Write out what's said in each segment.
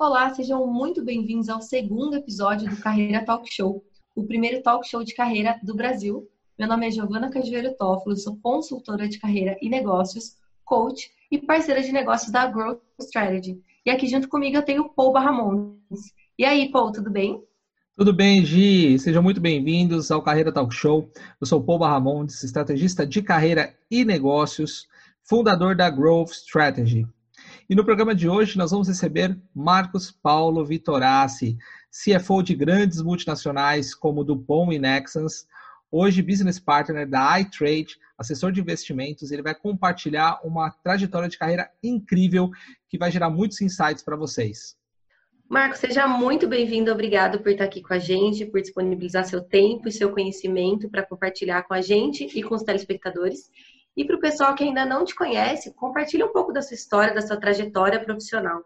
Olá, sejam muito bem-vindos ao segundo episódio do Carreira Talk Show, o primeiro talk show de carreira do Brasil. Meu nome é Giovana Cajueiro Toffolo, sou consultora de carreira e negócios, coach e parceira de negócios da Growth Strategy. E aqui junto comigo eu tenho o Paul Barramontes. E aí, Paul, tudo bem? Tudo bem, Gi? Sejam muito bem-vindos ao Carreira Talk Show. Eu sou o Paul Barramontes, estrategista de carreira e negócios, fundador da Growth Strategy. E no programa de hoje nós vamos receber Marcos Paulo Vitorassi, CFO de grandes multinacionais como Dupont e Nexans, hoje business partner da iTrade, assessor de investimentos. Ele vai compartilhar uma trajetória de carreira incrível que vai gerar muitos insights para vocês. Marcos, seja muito bem-vindo. Obrigado por estar aqui com a gente, por disponibilizar seu tempo e seu conhecimento para compartilhar com a gente e com os telespectadores. E para o pessoal que ainda não te conhece, compartilhe um pouco da sua história, da sua trajetória profissional.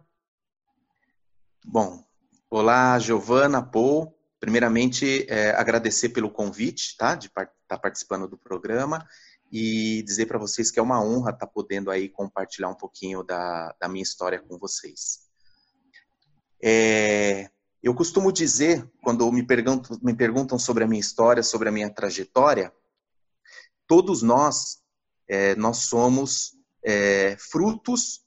Bom, olá, Giovana, Paul. Primeiramente, é, agradecer pelo convite, tá? De estar tá participando do programa e dizer para vocês que é uma honra estar tá podendo aí compartilhar um pouquinho da, da minha história com vocês. É, eu costumo dizer, quando me perguntam, me perguntam sobre a minha história, sobre a minha trajetória, todos nós é, nós somos é, frutos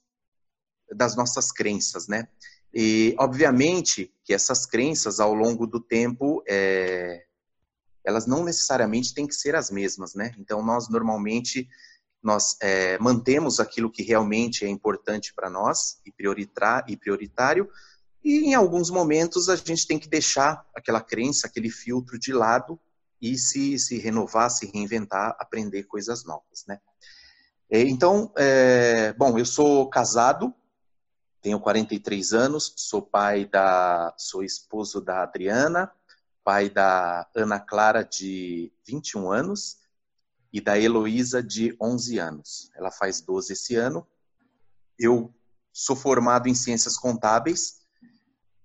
das nossas crenças, né? E, obviamente, que essas crenças, ao longo do tempo, é, elas não necessariamente têm que ser as mesmas, né? Então, nós, normalmente, nós é, mantemos aquilo que realmente é importante para nós e, e prioritário, e em alguns momentos a gente tem que deixar aquela crença, aquele filtro de lado e se, se renovar, se reinventar, aprender coisas novas, né? É, então, é, bom, eu sou casado, tenho 43 anos, sou pai da, sou esposo da Adriana, pai da Ana Clara de 21 anos e da Heloísa de 11 anos. Ela faz 12 esse ano. Eu sou formado em ciências contábeis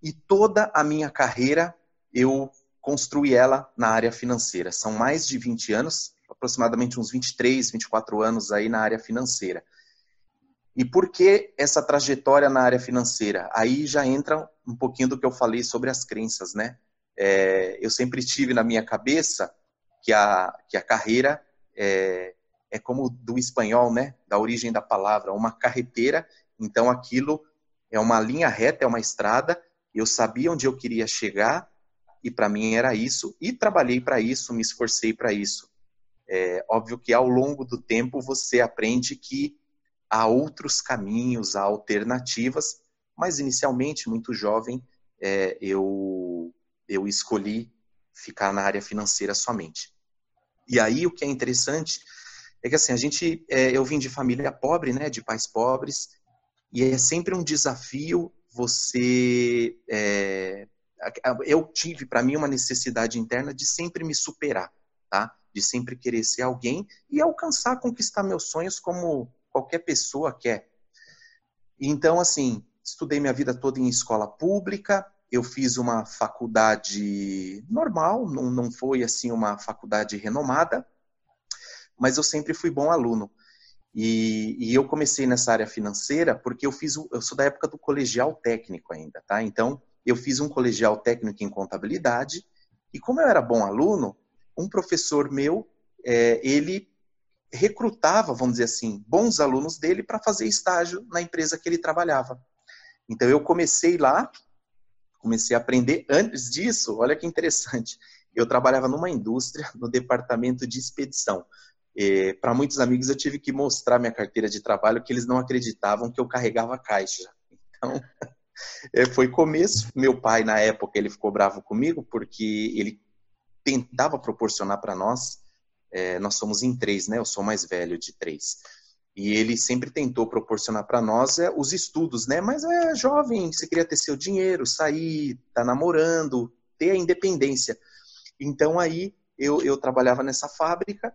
e toda a minha carreira eu construí ela na área financeira. São mais de 20 anos, aproximadamente uns 23, 24 anos aí na área financeira. E por que essa trajetória na área financeira? Aí já entra um pouquinho do que eu falei sobre as crenças, né? É, eu sempre tive na minha cabeça que a, que a carreira é, é como do espanhol, né? Da origem da palavra, uma carreteira. Então aquilo é uma linha reta, é uma estrada. Eu sabia onde eu queria chegar e para mim era isso. E trabalhei para isso, me esforcei para isso. É óbvio que ao longo do tempo você aprende que há outros caminhos, há alternativas, mas inicialmente, muito jovem, é, eu, eu escolhi ficar na área financeira somente. E aí o que é interessante é que assim, a gente, é, eu vim de família pobre, né, de pais pobres, e é sempre um desafio você. É, eu tive para mim uma necessidade interna de sempre me superar, tá? De sempre querer ser alguém e alcançar, conquistar meus sonhos como qualquer pessoa quer. Então, assim, estudei minha vida toda em escola pública, eu fiz uma faculdade normal, não, não foi assim uma faculdade renomada, mas eu sempre fui bom aluno. E, e, eu comecei nessa área financeira porque eu fiz, eu sou da época do colegial técnico ainda, tá? Então, eu fiz um colegial técnico em contabilidade e como eu era bom aluno, um professor meu, é, ele recrutava, vamos dizer assim, bons alunos dele para fazer estágio na empresa que ele trabalhava. Então eu comecei lá, comecei a aprender. Antes disso, olha que interessante, eu trabalhava numa indústria, no departamento de expedição. para muitos amigos eu tive que mostrar minha carteira de trabalho que eles não acreditavam que eu carregava caixa. Então, é, foi começo. Meu pai, na época, ele ficou bravo comigo porque ele tentava proporcionar para nós, é, nós somos em três, né? Eu sou mais velho de três. E ele sempre tentou proporcionar para nós é, os estudos, né? Mas é jovem, você queria ter seu dinheiro, sair, tá namorando, ter a independência. Então aí eu, eu trabalhava nessa fábrica,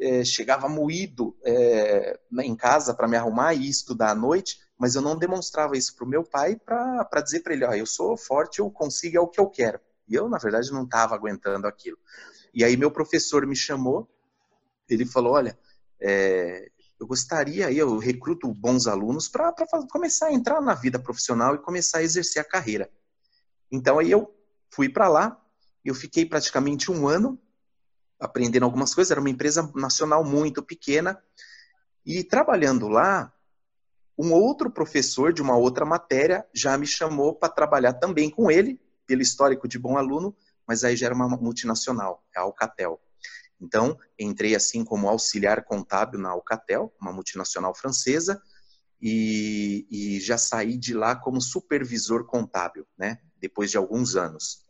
é, chegava moído é, em casa para me arrumar e estudar à noite, mas eu não demonstrava isso para o meu pai para dizer para ele, ó, eu sou forte, eu consigo, é o que eu quero. E eu, na verdade, não estava aguentando aquilo. E aí meu professor me chamou, ele falou, olha, é, eu gostaria, eu recruto bons alunos para começar a entrar na vida profissional e começar a exercer a carreira. Então aí eu fui para lá, eu fiquei praticamente um ano aprendendo algumas coisas, era uma empresa nacional muito pequena, e trabalhando lá, um outro professor de uma outra matéria já me chamou para trabalhar também com ele, pelo histórico de bom aluno, mas aí já era uma multinacional, a Alcatel. Então, entrei assim como auxiliar contábil na Alcatel, uma multinacional francesa, e, e, já saí de lá como supervisor contábil, né? Depois de alguns anos.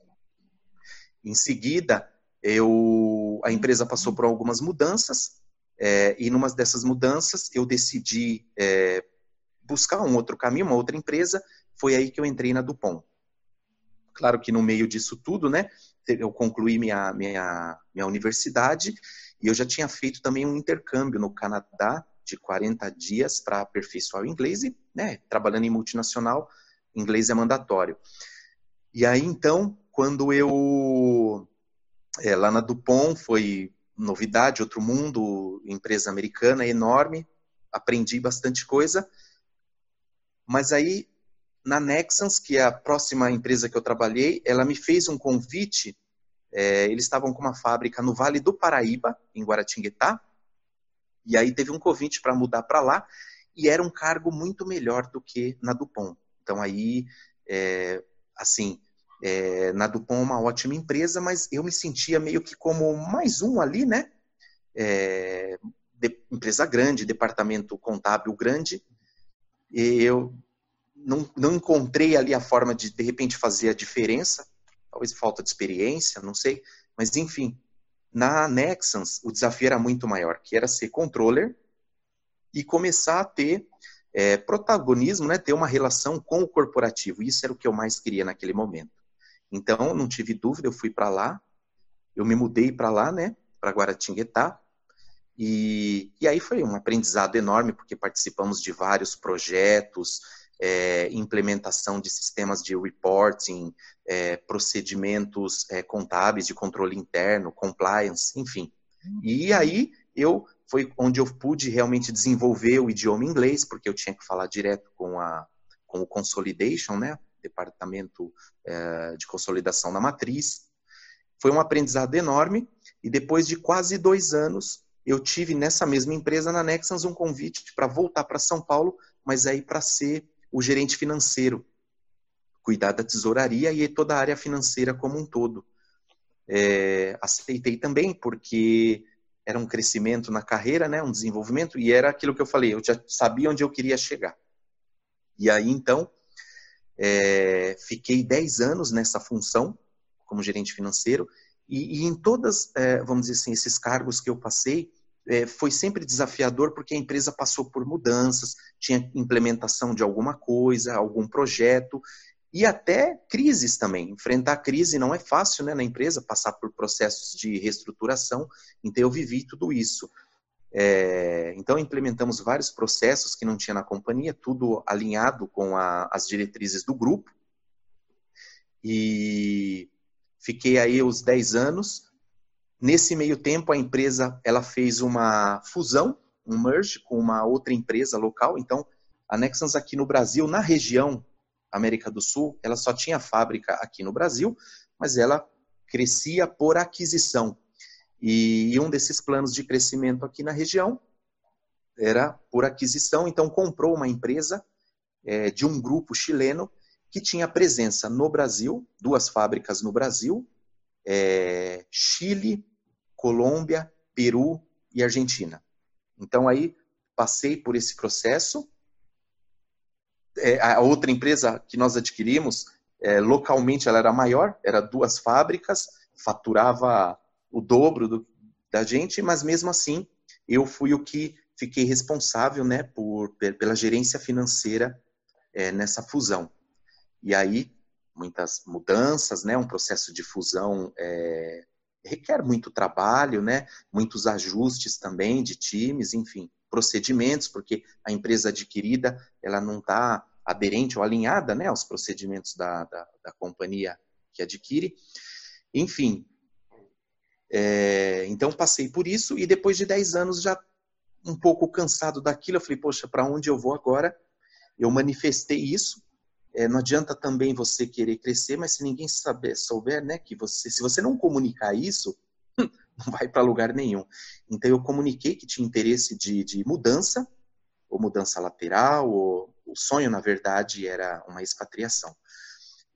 Em seguida, eu, a empresa passou por algumas mudanças, é, e numa dessas mudanças eu decidi é, buscar um outro caminho, uma outra empresa. Foi aí que eu entrei na Dupont. Claro que no meio disso tudo, né? eu concluí minha, minha, minha universidade e eu já tinha feito também um intercâmbio no Canadá de 40 dias para aperfeiçoar o inglês e, né, trabalhando em multinacional, inglês é mandatório. E aí, então, quando eu, é, lá na Dupont, foi novidade, outro mundo, empresa americana enorme, aprendi bastante coisa, mas aí na Nexans, que é a próxima empresa que eu trabalhei, ela me fez um convite. É, eles estavam com uma fábrica no Vale do Paraíba, em Guaratinguetá, e aí teve um convite para mudar para lá, e era um cargo muito melhor do que na Dupont. Então aí, é, assim, é, na Dupont é uma ótima empresa, mas eu me sentia meio que como mais um ali, né? É, de, empresa grande, departamento contábil grande, e eu não, não encontrei ali a forma de, de repente, fazer a diferença. Talvez falta de experiência, não sei. Mas, enfim, na Nexans, o desafio era muito maior, que era ser controller e começar a ter é, protagonismo, né, ter uma relação com o corporativo. Isso era o que eu mais queria naquele momento. Então, não tive dúvida, eu fui para lá, eu me mudei para lá, né, para Guaratinguetá, e, e aí foi um aprendizado enorme, porque participamos de vários projetos, é, implementação de sistemas de reporting, é, procedimentos é, contábeis de controle interno, compliance, enfim. E aí eu foi onde eu pude realmente desenvolver o idioma inglês, porque eu tinha que falar direto com a com o consolidation, né, departamento é, de consolidação na matriz. Foi um aprendizado enorme e depois de quase dois anos eu tive nessa mesma empresa na Nexans um convite para voltar para São Paulo, mas aí para ser o gerente financeiro, cuidar da tesouraria e toda a área financeira como um todo. É, aceitei também porque era um crescimento na carreira, né, um desenvolvimento, e era aquilo que eu falei, eu já sabia onde eu queria chegar. E aí, então, é, fiquei 10 anos nessa função, como gerente financeiro, e, e em todas, é, vamos dizer assim, esses cargos que eu passei, é, foi sempre desafiador porque a empresa passou por mudanças, tinha implementação de alguma coisa, algum projeto e até crises também. Enfrentar crise não é fácil né, na empresa, passar por processos de reestruturação, então eu vivi tudo isso. É, então implementamos vários processos que não tinha na companhia, tudo alinhado com a, as diretrizes do grupo. E fiquei aí os 10 anos, Nesse meio tempo, a empresa ela fez uma fusão, um merge com uma outra empresa local. Então, a Nexans aqui no Brasil, na região América do Sul, ela só tinha fábrica aqui no Brasil, mas ela crescia por aquisição. E um desses planos de crescimento aqui na região era por aquisição, então comprou uma empresa é, de um grupo chileno que tinha presença no Brasil, duas fábricas no Brasil, é, Chile, Colômbia, Peru e Argentina. Então aí passei por esse processo. É, a outra empresa que nós adquirimos, é, localmente ela era maior, era duas fábricas, faturava o dobro do, da gente, mas mesmo assim eu fui o que fiquei responsável, né, por pela gerência financeira é, nessa fusão. E aí muitas mudanças, né? Um processo de fusão é, requer muito trabalho, né? Muitos ajustes também de times, enfim, procedimentos, porque a empresa adquirida ela não está aderente ou alinhada, né, aos procedimentos da, da, da companhia que adquire. Enfim, é, então passei por isso e depois de 10 anos já um pouco cansado daquilo. Eu falei, poxa, para onde eu vou agora? Eu manifestei isso. É, não adianta também você querer crescer, mas se ninguém saber, souber, né, que você, se você não comunicar isso, não vai para lugar nenhum. Então eu comuniquei que tinha interesse de, de mudança, ou mudança lateral, ou o sonho, na verdade, era uma expatriação.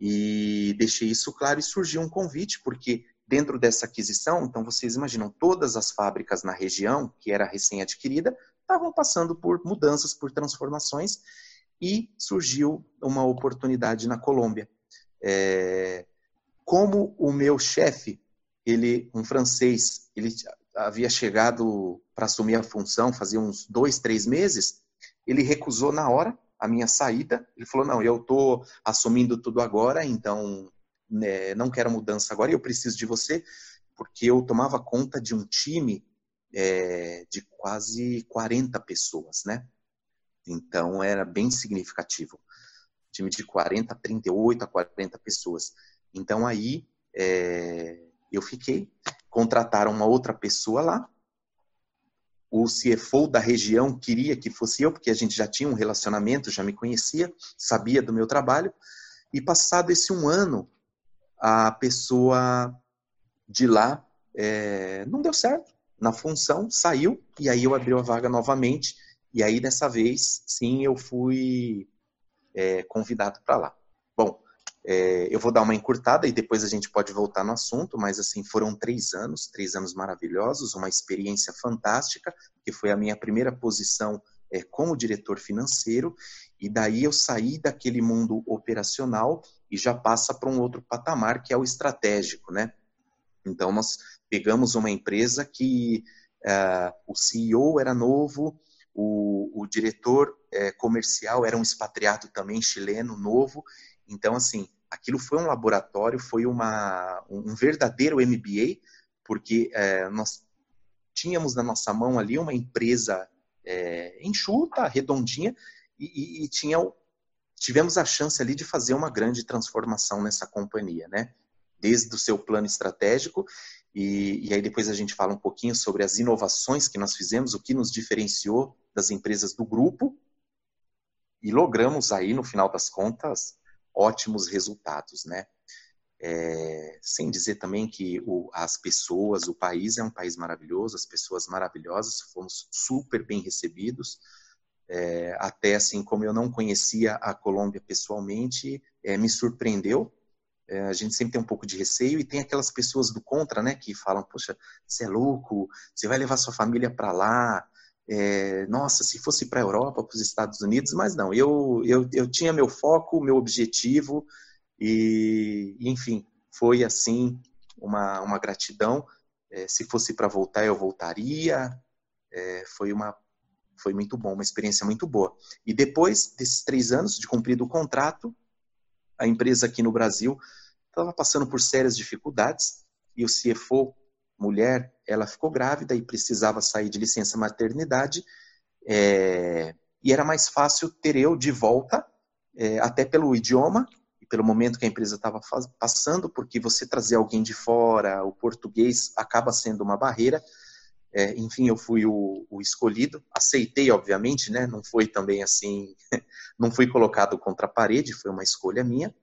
E deixei isso claro e surgiu um convite, porque dentro dessa aquisição, então vocês imaginam, todas as fábricas na região, que era recém-adquirida, estavam passando por mudanças, por transformações, e surgiu uma oportunidade na Colômbia. É, como o meu chefe, ele, um francês, ele havia chegado para assumir a função fazia uns dois, três meses, ele recusou na hora a minha saída. Ele falou: não, eu estou assumindo tudo agora, então né, não quero mudança agora. Eu preciso de você porque eu tomava conta de um time é, de quase 40 pessoas, né? Então era bem significativo. Time de 40, 38 a 40 pessoas. Então aí é, eu fiquei, contrataram uma outra pessoa lá. O CFO da região queria que fosse eu, porque a gente já tinha um relacionamento, já me conhecia, sabia do meu trabalho. E passado esse um ano, a pessoa de lá é, não deu certo na função, saiu, e aí eu abri a vaga novamente e aí, dessa vez, sim, eu fui é, convidado para lá. Bom, é, eu vou dar uma encurtada e depois a gente pode voltar no assunto, mas assim, foram três anos, três anos maravilhosos, uma experiência fantástica, que foi a minha primeira posição é, como diretor financeiro, e daí eu saí daquele mundo operacional e já passa para um outro patamar, que é o estratégico, né? Então, nós pegamos uma empresa que uh, o CEO era novo, o, o diretor é, comercial era um expatriado também chileno, novo. Então, assim, aquilo foi um laboratório, foi uma, um verdadeiro MBA, porque é, nós tínhamos na nossa mão ali uma empresa é, enxuta, redondinha, e, e, e tinha, tivemos a chance ali de fazer uma grande transformação nessa companhia, né? Desde o seu plano estratégico e, e, aí depois a gente fala um pouquinho sobre as inovações que nós fizemos, o que nos diferenciou das empresas do grupo e logramos aí, no final das contas, ótimos resultados, né? É, sem dizer também que o, as pessoas, o país é um país maravilhoso, as pessoas maravilhosas, fomos super bem recebidos, é, até assim como eu não conhecia a Colômbia pessoalmente, é, me surpreendeu é, a gente sempre tem um pouco de receio e tem aquelas pessoas do contra, né, que falam, poxa, você é louco, você vai levar sua família para lá, é, nossa, se fosse para a Europa, para os Estados Unidos, mas não, eu, eu, eu tinha meu foco, meu objetivo e, enfim, foi assim uma, uma gratidão. É, se fosse para voltar, eu voltaria. É, foi uma foi muito bom, uma experiência muito boa. E depois desses três anos de cumprido o contrato, a empresa aqui no Brasil estava passando por sérias dificuldades e o CFO, mulher, ela ficou grávida e precisava sair de licença maternidade é, e era mais fácil ter eu de volta, é, até pelo idioma e pelo momento que a empresa estava passando, porque você trazer alguém de fora, o português acaba sendo uma barreira. É, enfim, eu fui o, o, escolhido, aceitei, obviamente, né? Não foi também assim, não fui colocado contra a parede, foi uma escolha minha.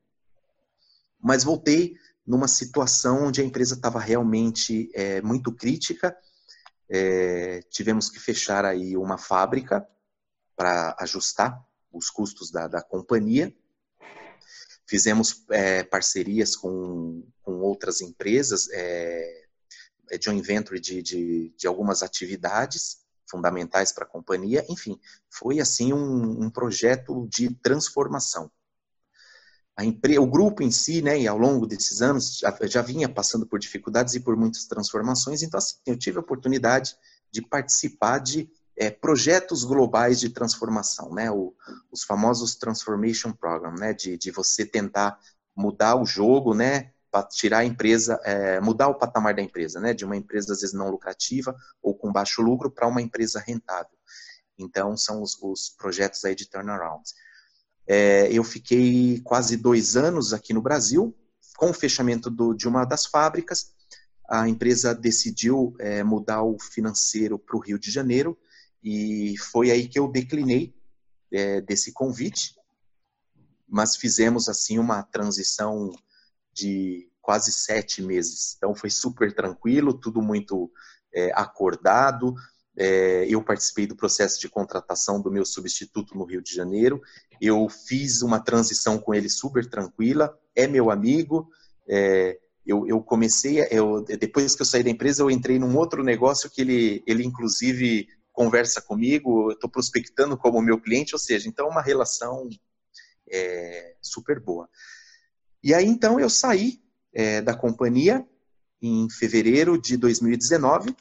Mas voltei numa situação onde a empresa estava realmente é, muito crítica. É, tivemos que fechar aí uma fábrica para ajustar os custos da, da companhia. Fizemos é, parcerias com, com outras empresas, é, é joint venture de, de, de algumas atividades fundamentais para a companhia. Enfim, foi assim um, um projeto de transformação a empre... o grupo em si, né, e ao longo desses anos, já, já, vinha passando por dificuldades e por muitas transformações, então assim, eu tive a oportunidade de participar de é, projetos globais de transformação, né, o, os famosos Transformation Program, né, de, de você tentar mudar o jogo, né, para tirar a empresa, é, mudar o patamar da empresa, né, de uma empresa às vezes não lucrativa ou com baixo lucro para uma empresa rentável. Então, são os, os projetos aí de turnaround. É, eu fiquei quase dois anos aqui no Brasil, com o fechamento do, de uma das fábricas, a empresa decidiu é, mudar o financeiro para o Rio de Janeiro E foi aí que eu declinei é, desse convite, mas fizemos assim uma transição de quase sete meses. Então foi super tranquilo, tudo muito é, acordado. É, eu participei do processo de contratação do meu substituto no Rio de Janeiro. Eu fiz uma transição com ele super tranquila. É meu amigo. É, eu, eu, comecei, eu, depois que eu saí da empresa, eu entrei num outro negócio que ele, ele inclusive conversa comigo, estou prospectando como meu cliente, ou seja, então é uma relação é, super boa. E aí então eu saí é, da companhia em fevereiro de 2019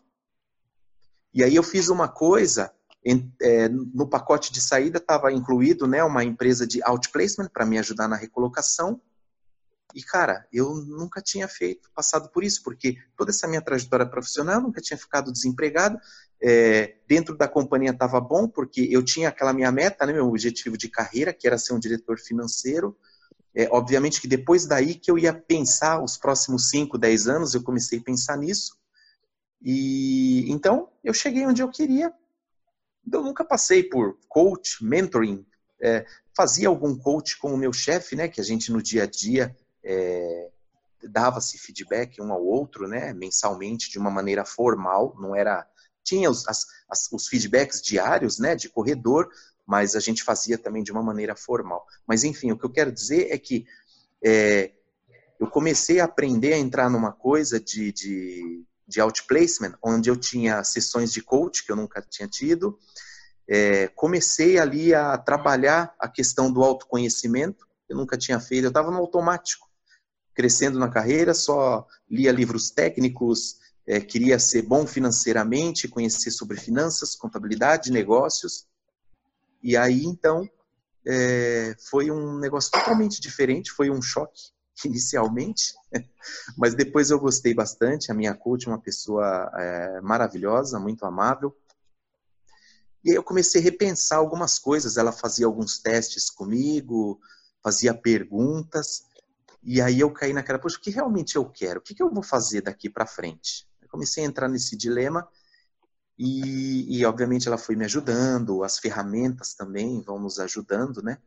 e aí eu fiz uma coisa, é, no pacote de saída estava incluído né, uma empresa de outplacement para me ajudar na recolocação. E, cara, eu nunca tinha feito, passado por isso, porque toda essa minha trajetória profissional, nunca tinha ficado desempregado. É, dentro da companhia estava bom, porque eu tinha aquela minha meta, né, meu objetivo de carreira, que era ser um diretor financeiro. É, obviamente que depois daí que eu ia pensar os próximos 5, 10 anos, eu comecei a pensar nisso. E então eu cheguei onde eu queria. Eu nunca passei por coach, mentoring, é, fazia algum coach com o meu chefe, né? Que a gente no dia a dia é, dava-se feedback um ao outro, né? Mensalmente de uma maneira formal, não era tinha os, as, as, os feedbacks diários, né? De corredor, mas a gente fazia também de uma maneira formal. Mas enfim, o que eu quero dizer é que é, eu comecei a aprender a entrar numa coisa de, de de outplacement, onde eu tinha sessões de coach que eu nunca tinha tido. É, comecei ali a trabalhar a questão do autoconhecimento, eu nunca tinha feito, eu estava no automático, crescendo na carreira, só lia livros técnicos, é, queria ser bom financeiramente, conhecer sobre finanças, contabilidade, negócios. E aí, então, é, foi um negócio totalmente diferente, foi um choque inicialmente, mas depois eu gostei bastante. A minha coach é uma pessoa é, maravilhosa, muito amável. E aí eu comecei a repensar algumas coisas. Ela fazia alguns testes comigo, fazia perguntas, e aí eu caí naquela, poxa, o que realmente eu quero? O que, que eu vou fazer daqui para frente? Eu comecei a entrar nesse dilema e, e, obviamente ela foi me ajudando, as ferramentas também vão nos ajudando, né?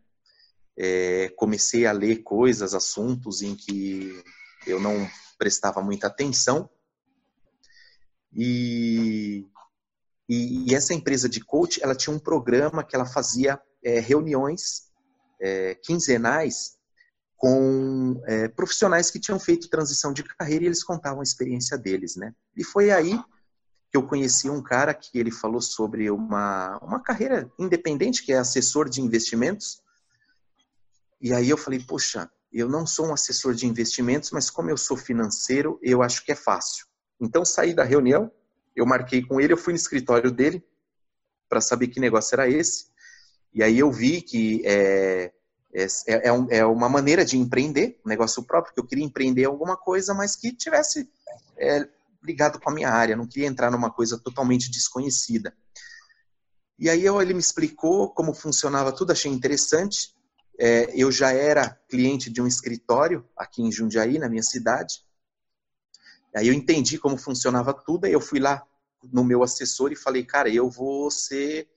É, comecei a ler coisas, assuntos em que eu não prestava muita atenção. E, e, e essa empresa de coach, ela tinha um programa que ela fazia é, reuniões é, quinzenais com é, profissionais que tinham feito transição de carreira e eles contavam a experiência deles, né? E foi aí que eu conheci um cara que ele falou sobre uma, uma carreira independente, que é assessor de investimentos, e aí eu falei, poxa, eu não sou um assessor de investimentos, mas como eu sou financeiro, eu acho que é fácil. Então saí da reunião, eu marquei com ele, eu fui no escritório dele para saber que negócio era esse. E aí eu vi que é, é, é, é, uma maneira de empreender, um negócio próprio, que eu queria empreender alguma coisa, mas que tivesse é, ligado com a minha área, não queria entrar numa coisa totalmente desconhecida. E aí ele me explicou como funcionava tudo, achei interessante. É, eu já era cliente de um escritório aqui em Jundiaí, na minha cidade. Aí eu entendi como funcionava tudo, aí eu fui lá no meu assessor e falei, cara, eu vou ser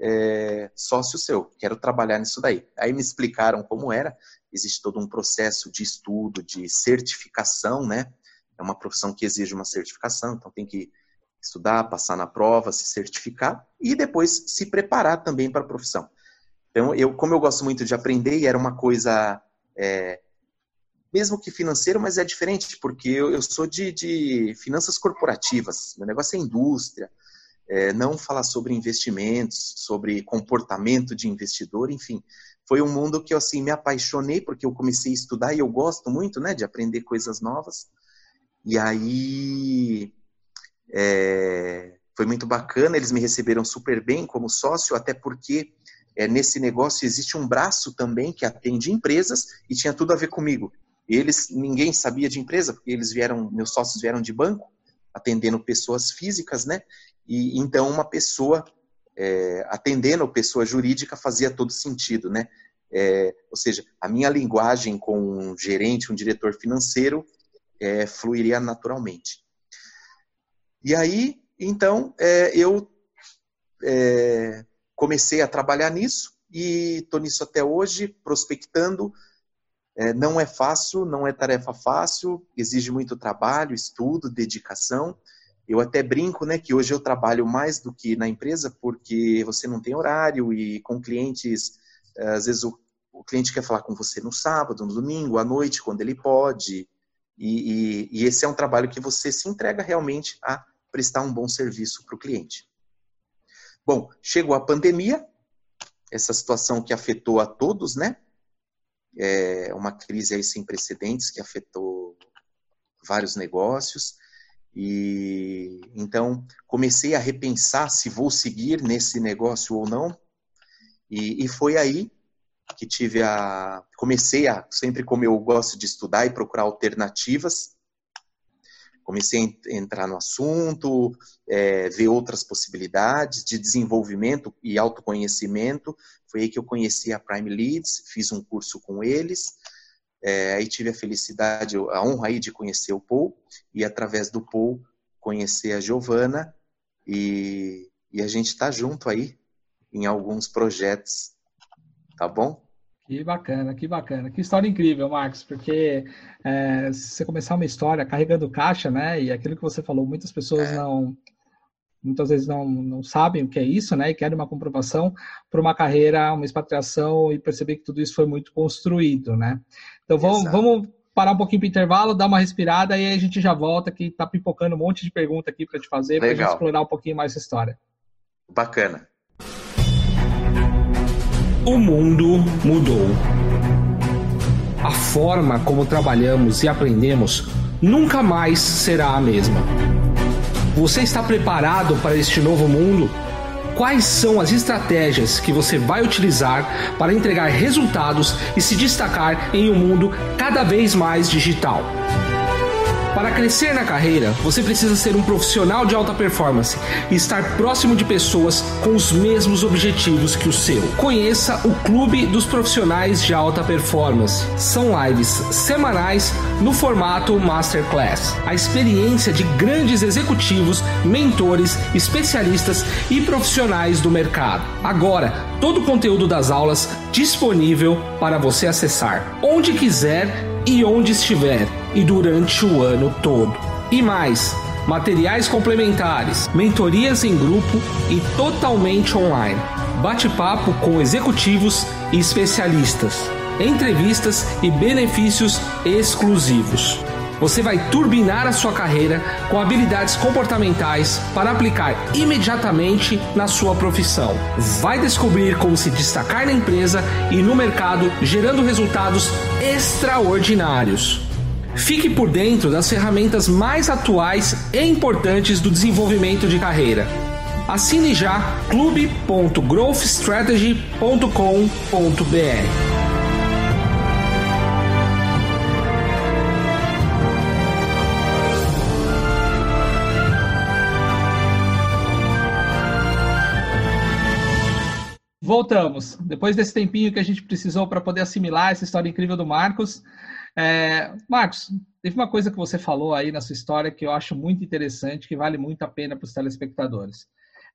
é, sócio seu, quero trabalhar nisso daí. Aí me explicaram como era, existe todo um processo de estudo, de certificação, né? É uma profissão que exige uma certificação, então tem que estudar, passar na prova, se certificar e depois se preparar também para a profissão. Então, eu, como eu gosto muito de aprender, e era uma coisa, é, mesmo que financeiro, mas é diferente, porque eu, eu sou de, de, finanças corporativas, meu negócio é indústria, é, não falar sobre investimentos, sobre comportamento de investidor, enfim. Foi um mundo que eu assim, me apaixonei, porque eu comecei a estudar e eu gosto muito né, de aprender coisas novas. E aí é, foi muito bacana, eles me receberam super bem como sócio, até porque é, nesse negócio existe um braço também que atende empresas e tinha tudo a ver comigo. Eles, ninguém sabia de empresa, porque eles vieram, meus sócios vieram de banco, atendendo pessoas físicas, né? E então uma pessoa é, atendendo pessoa jurídica fazia todo sentido, né? É, ou seja, a minha linguagem com um gerente, um diretor financeiro, é, fluiria naturalmente. E aí, então, é, eu é, comecei a trabalhar nisso e estou nisso até hoje, prospectando. É, não é fácil, não é tarefa fácil, exige muito trabalho, estudo, dedicação. Eu até brinco, né, que hoje eu trabalho mais do que na empresa porque você não tem horário e com clientes, às vezes o, o cliente quer falar com você no sábado, no domingo, à noite, quando ele pode. E, e, e esse é um trabalho que você se entrega realmente a prestar um bom serviço para o cliente. Bom, chegou a pandemia, essa situação que afetou a todos, né? É uma crise aí sem precedentes que afetou vários negócios. E então comecei a repensar se vou seguir nesse negócio ou não. E, e foi aí que tive a comecei a sempre como eu gosto de estudar e procurar alternativas comecei a entrar no assunto, é, ver outras possibilidades de desenvolvimento e autoconhecimento. Foi aí que eu conheci a Prime Leads, fiz um curso com eles. É, aí tive a felicidade, a honra aí de conhecer o Paul e através do Paul conhecer a Giovana e, e a gente está junto aí em alguns projetos, tá bom? Que bacana, que bacana. Que história incrível, Marcos, porque é, se você começar uma história carregando caixa, né? E aquilo que você falou, muitas pessoas é. não. Muitas vezes não, não sabem o que é isso, né? E querem uma comprovação para uma carreira, uma expatriação e perceber que tudo isso foi muito construído, né? Então vamos, vamos parar um pouquinho para o intervalo, dar uma respirada e aí a gente já volta, que está pipocando um monte de pergunta aqui para te fazer, para a gente explorar um pouquinho mais essa história. Bacana. O mundo mudou. A forma como trabalhamos e aprendemos nunca mais será a mesma. Você está preparado para este novo mundo? Quais são as estratégias que você vai utilizar para entregar resultados e se destacar em um mundo cada vez mais digital? Para crescer na carreira, você precisa ser um profissional de alta performance e estar próximo de pessoas com os mesmos objetivos que o seu. Conheça o Clube dos Profissionais de Alta Performance. São lives semanais no formato Masterclass. A experiência de grandes executivos, mentores, especialistas e profissionais do mercado. Agora, todo o conteúdo das aulas disponível para você acessar onde quiser e onde estiver e durante o ano todo. E mais, materiais complementares, mentorias em grupo e totalmente online. Bate-papo com executivos e especialistas, entrevistas e benefícios exclusivos. Você vai turbinar a sua carreira com habilidades comportamentais para aplicar imediatamente na sua profissão. Vai descobrir como se destacar na empresa e no mercado, gerando resultados extraordinários. Fique por dentro das ferramentas mais atuais e importantes do desenvolvimento de carreira. Assine já clube.growthstrategy.com.br. Voltamos. Depois desse tempinho que a gente precisou para poder assimilar essa história incrível do Marcos. É, Marcos, teve uma coisa que você falou aí na sua história que eu acho muito interessante, que vale muito a pena para os telespectadores.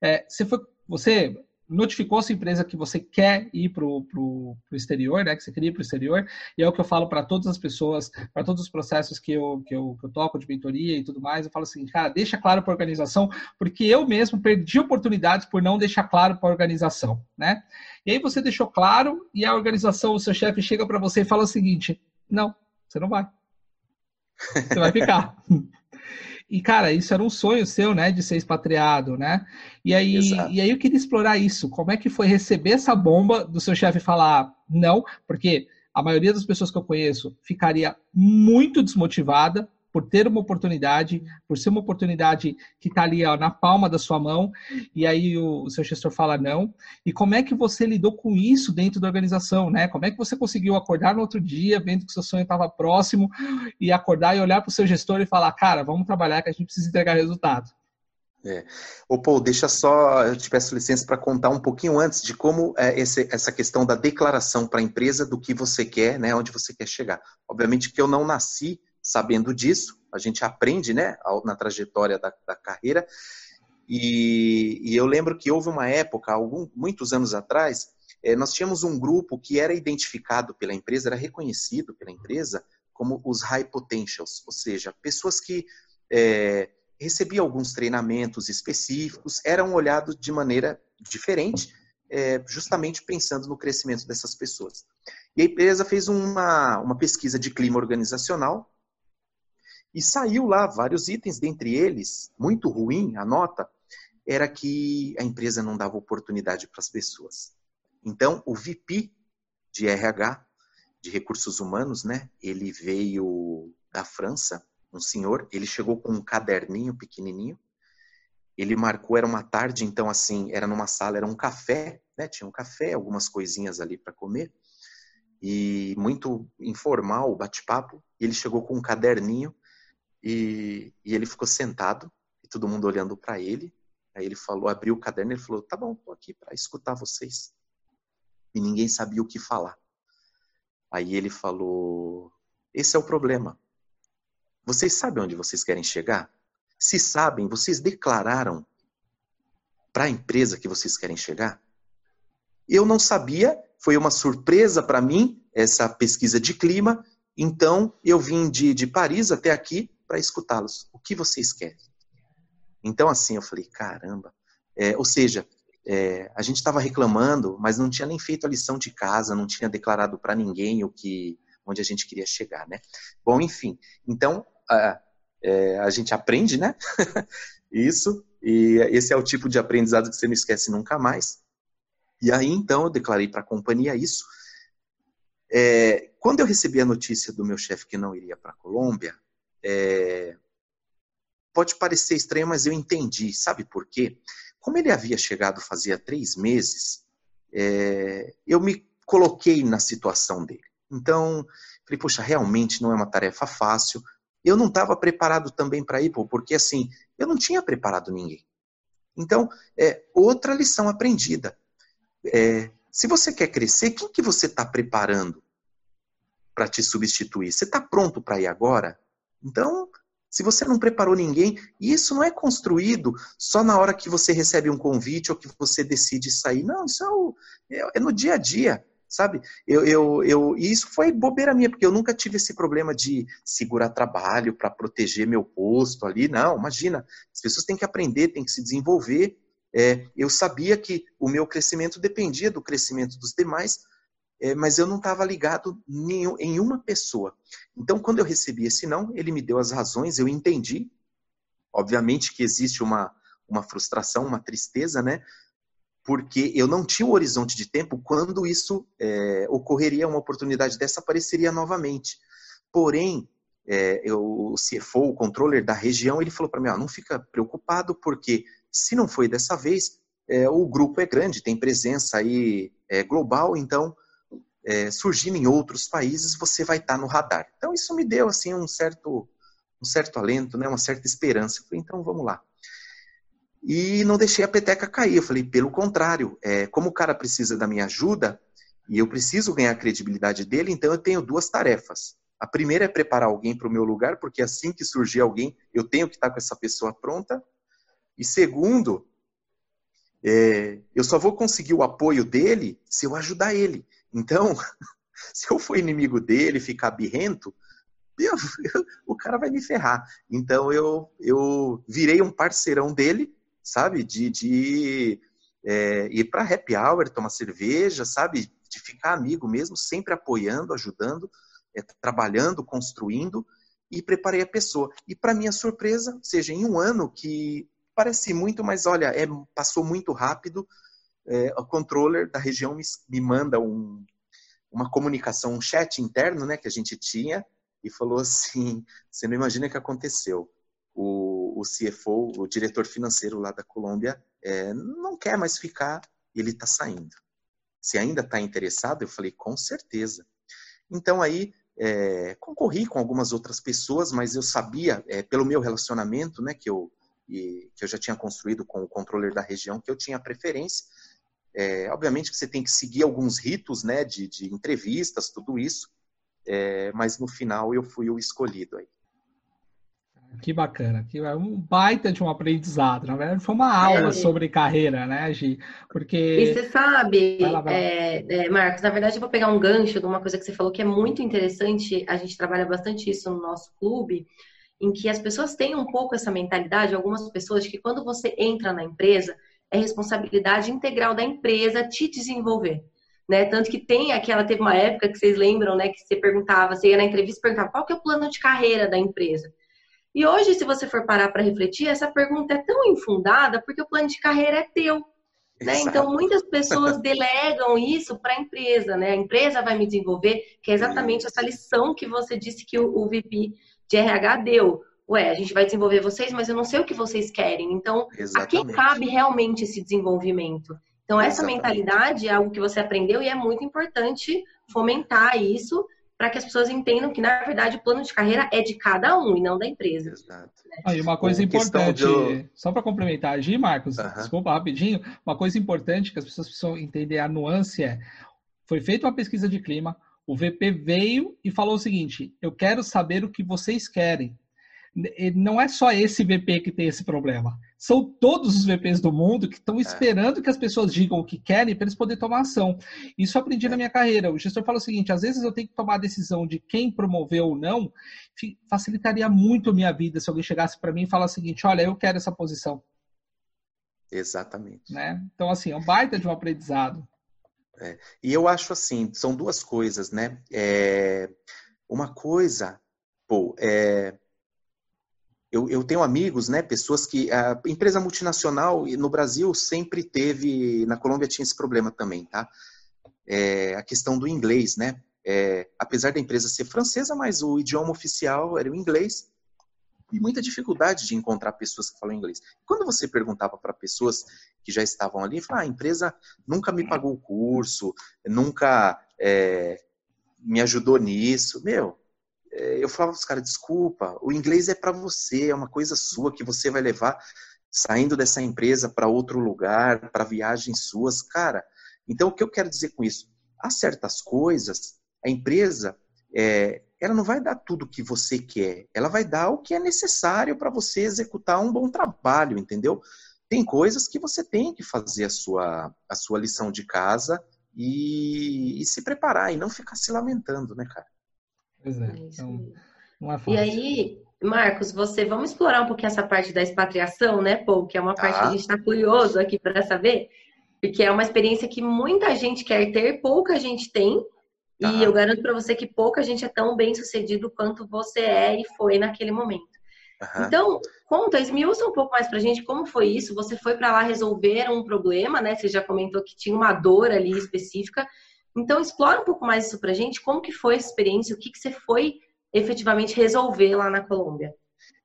É, você, foi, você notificou a sua empresa que você quer ir para o exterior, né? Que você queria ir para o exterior, e é o que eu falo para todas as pessoas, para todos os processos que eu, que, eu, que eu toco de mentoria e tudo mais, eu falo assim, cara, deixa claro para a organização, porque eu mesmo perdi oportunidades por não deixar claro para a organização, né? E aí você deixou claro e a organização, o seu chefe chega para você e fala o seguinte, não, você não vai. Você vai ficar. E, cara, isso era um sonho seu, né, de ser expatriado, né? E aí, e aí eu queria explorar isso. Como é que foi receber essa bomba do seu chefe falar não? Porque a maioria das pessoas que eu conheço ficaria muito desmotivada por ter uma oportunidade, por ser uma oportunidade que está ali ó, na palma da sua mão, e aí o, o, seu gestor fala não. E como é que você lidou com isso dentro da organização, né? Como é que você conseguiu acordar no outro dia, vendo que seu sonho estava próximo, e acordar e olhar para o seu gestor e falar, cara, vamos trabalhar que a gente precisa entregar resultado. É. Ô, Paul, deixa só, eu te peço licença para contar um pouquinho antes de como é esse, essa questão da declaração para a empresa do que você quer, né, onde você quer chegar. Obviamente que eu não nasci sabendo disso, a gente aprende né, na trajetória da, da carreira. E, e, eu lembro que houve uma época, algum, muitos anos atrás, é, nós tínhamos um grupo que era identificado pela empresa, era reconhecido pela empresa como os high potentials, ou seja, pessoas que é, recebiam alguns treinamentos específicos, eram olhados de maneira diferente, é, justamente pensando no crescimento dessas pessoas. E a empresa fez uma, uma pesquisa de clima organizacional e saiu lá vários itens, dentre eles, muito ruim, a nota, era que a empresa não dava oportunidade para as pessoas. Então, o VP de RH, de recursos humanos, né, ele veio da França, um senhor, ele chegou com um caderninho pequenininho, ele marcou, era uma tarde, então assim, era numa sala, era um café, né, tinha um café, algumas coisinhas ali para comer, e muito informal o bate-papo, ele chegou com um caderninho e, e ele ficou sentado, e todo mundo olhando para ele, Aí ele falou, abriu o caderno e falou: "Tá bom, tô aqui para escutar vocês". E ninguém sabia o que falar. Aí ele falou: "Esse é o problema. Vocês sabem onde vocês querem chegar? Se sabem, vocês declararam para a empresa que vocês querem chegar? Eu não sabia, foi uma surpresa para mim essa pesquisa de clima, então eu vim de, de Paris até aqui para escutá-los. O que vocês querem? Então, assim, eu falei, caramba. É, ou seja, é, a gente estava reclamando, mas não tinha nem feito a lição de casa, não tinha declarado para ninguém o que, onde a gente queria chegar, né? Bom, enfim, então a, é, a gente aprende, né? Isso, e esse é o tipo de aprendizado que você não esquece nunca mais. E aí, então, eu declarei para a companhia isso. É, quando eu recebi a notícia do meu chefe que não iria para a Colômbia, é, pode parecer estranho, mas eu entendi. Sabe por quê? Como ele havia chegado fazia três meses, é, eu me coloquei na situação dele. Então, falei, poxa, realmente não é uma tarefa fácil. Eu não estava preparado também para ir, porque assim, eu não tinha preparado ninguém. Então, é outra lição aprendida. É, se você quer crescer, quem que você está preparando para te substituir? Você está pronto para ir agora? Então, se você não preparou ninguém, isso não é construído só na hora que você recebe um convite ou que você decide sair. Não, isso é, o, é, é no dia a dia, sabe? Eu, eu, eu, e isso foi bobeira minha, porque eu nunca tive esse problema de segurar trabalho para proteger meu posto ali. Não, imagina. As pessoas têm que aprender, têm que se desenvolver. É, eu sabia que o meu crescimento dependia do crescimento dos demais, é, mas eu não estava ligado em, em uma pessoa. Então, quando eu recebi esse não, ele me deu as razões, eu entendi. Obviamente que existe uma, uma frustração, uma tristeza, né? Porque eu não tinha o horizonte de tempo quando isso é, ocorreria, uma oportunidade dessa apareceria novamente. Porém, é, eu, o CFO, o controller da região, ele falou para mim: ah, não fica preocupado, porque se não foi dessa vez, é, o grupo é grande, tem presença aí é, global, então é, surgindo em outros países, você vai estar no radar. Então isso me deu assim um certo um certo alento, né, uma certa esperança. Falei, então vamos lá. E não deixei a peteca cair. Eu falei, pelo contrário, é, como o cara precisa da minha ajuda e eu preciso ganhar a credibilidade dele, então eu tenho duas tarefas. A primeira é preparar alguém para o meu lugar, porque assim que surgir alguém, eu tenho que estar com essa pessoa pronta. E segundo, é, eu só vou conseguir o apoio dele se eu ajudar ele. Então, se eu for inimigo dele, ficar birrento, eu, eu, o cara vai me ferrar. Então eu, eu virei um parceirão dele, sabe? De, de é, ir para happy hour, tomar cerveja, sabe? De ficar amigo mesmo, sempre apoiando, ajudando, é, trabalhando, construindo e preparei a pessoa. E para minha surpresa, seja, em um ano que parece muito, mas olha, é, passou muito rápido, é, o controller da região me, me manda um, uma comunicação, um chat interno né, que a gente tinha, e falou assim: você não imagina o que aconteceu. O, o CFO, o diretor financeiro lá da Colômbia, é, não quer mais ficar e ele está saindo. Se ainda está interessado, eu falei, com certeza. Então aí é, concorri com algumas outras pessoas, mas eu sabia, é, pelo meu relacionamento, né, que eu, e, que eu já tinha construído com o controller da região, que eu tinha preferência. É, obviamente que você tem que seguir alguns ritos, né, de, de entrevistas, tudo isso, é, mas no final eu fui o escolhido aí. Que bacana, que é um baita de um aprendizado. Na verdade, foi uma aula é. sobre carreira, né, Gi? Porque. E você sabe, vai lá, vai lá. É, é, Marcos, na verdade, eu vou pegar um gancho de uma coisa que você falou que é muito interessante. A gente trabalha bastante isso no nosso clube, em que as pessoas têm um pouco essa mentalidade, algumas pessoas, de que quando você entra na empresa, é responsabilidade integral da empresa te desenvolver. Né? Tanto que tem aquela, teve uma época que vocês lembram, né, que você perguntava, você ia na entrevista e perguntava qual que é o plano de carreira da empresa. E hoje, se você for parar para refletir, essa pergunta é tão infundada porque o plano de carreira é teu. Né? Então, muitas pessoas delegam isso para a empresa, né? A empresa vai me desenvolver, que é exatamente essa lição que você disse que o, o VP de RH deu. Ué, a gente vai desenvolver vocês, mas eu não sei o que vocês querem. Então, exatamente. a quem cabe realmente esse desenvolvimento? Então, essa exatamente. mentalidade é algo que você aprendeu e é muito importante fomentar isso para que as pessoas entendam que, na verdade, o plano de carreira é de cada um e não da empresa. Exato. Né? Ah, e uma coisa importante, de... só para complementar, Gi, Marcos, desculpa rapidinho, uma coisa importante que as pessoas precisam entender a nuance é, foi feita uma pesquisa de clima, o VP veio e falou o seguinte, eu quero saber o que vocês querem não é só esse VP que tem esse problema. São todos os VPs do mundo que estão é. esperando que as pessoas digam o que querem para eles poderem tomar ação. Isso eu aprendi é. na minha carreira. O gestor fala o seguinte: às vezes eu tenho que tomar a decisão de quem promoveu ou não, facilitaria muito a minha vida se alguém chegasse para mim e falasse o seguinte: olha, eu quero essa posição. Exatamente. Né? Então, assim, é um baita de um aprendizado. É. E eu acho assim: são duas coisas, né? É, uma coisa, pô, é eu, eu, tenho amigos, né, pessoas que a empresa multinacional no Brasil sempre teve, na Colômbia tinha esse problema também, tá? É, a questão do inglês, né? É, apesar da empresa ser francesa, mas o idioma oficial era o inglês e muita dificuldade de encontrar pessoas que falam inglês. Quando você perguntava para pessoas que já estavam ali, falava, ah, a empresa nunca me pagou o curso, nunca é, me ajudou nisso. Meu, eu falava para os caras, desculpa, o inglês é para você, é uma coisa sua que você vai levar saindo dessa empresa para outro lugar, para viagens suas, cara. Então, o que eu quero dizer com isso? Há certas coisas, a empresa, é, ela não vai dar tudo o que você quer, ela vai dar o que é necessário para você executar um bom trabalho, entendeu? Tem coisas que você tem que fazer a sua, a sua lição de casa e, e se preparar e não ficar se lamentando, né, cara? Pois é. é então, não é fácil. E aí, Marcos, você vamos explorar um pouquinho essa parte da expatriação, né, Pô? Que é uma parte ah. que a gente está curioso aqui para saber, porque é uma experiência que muita gente quer ter, pouca gente tem. Ah. E eu garanto para você que pouca gente é tão bem sucedido quanto você é e foi naquele momento. Uhum. Então, conta, esmiuça um pouco mais pra gente como foi isso. Você foi para lá resolver um problema, né? Você já comentou que tinha uma dor ali específica. Então, explora um pouco mais isso para a gente, como que foi essa experiência, o que, que você foi efetivamente resolver lá na Colômbia.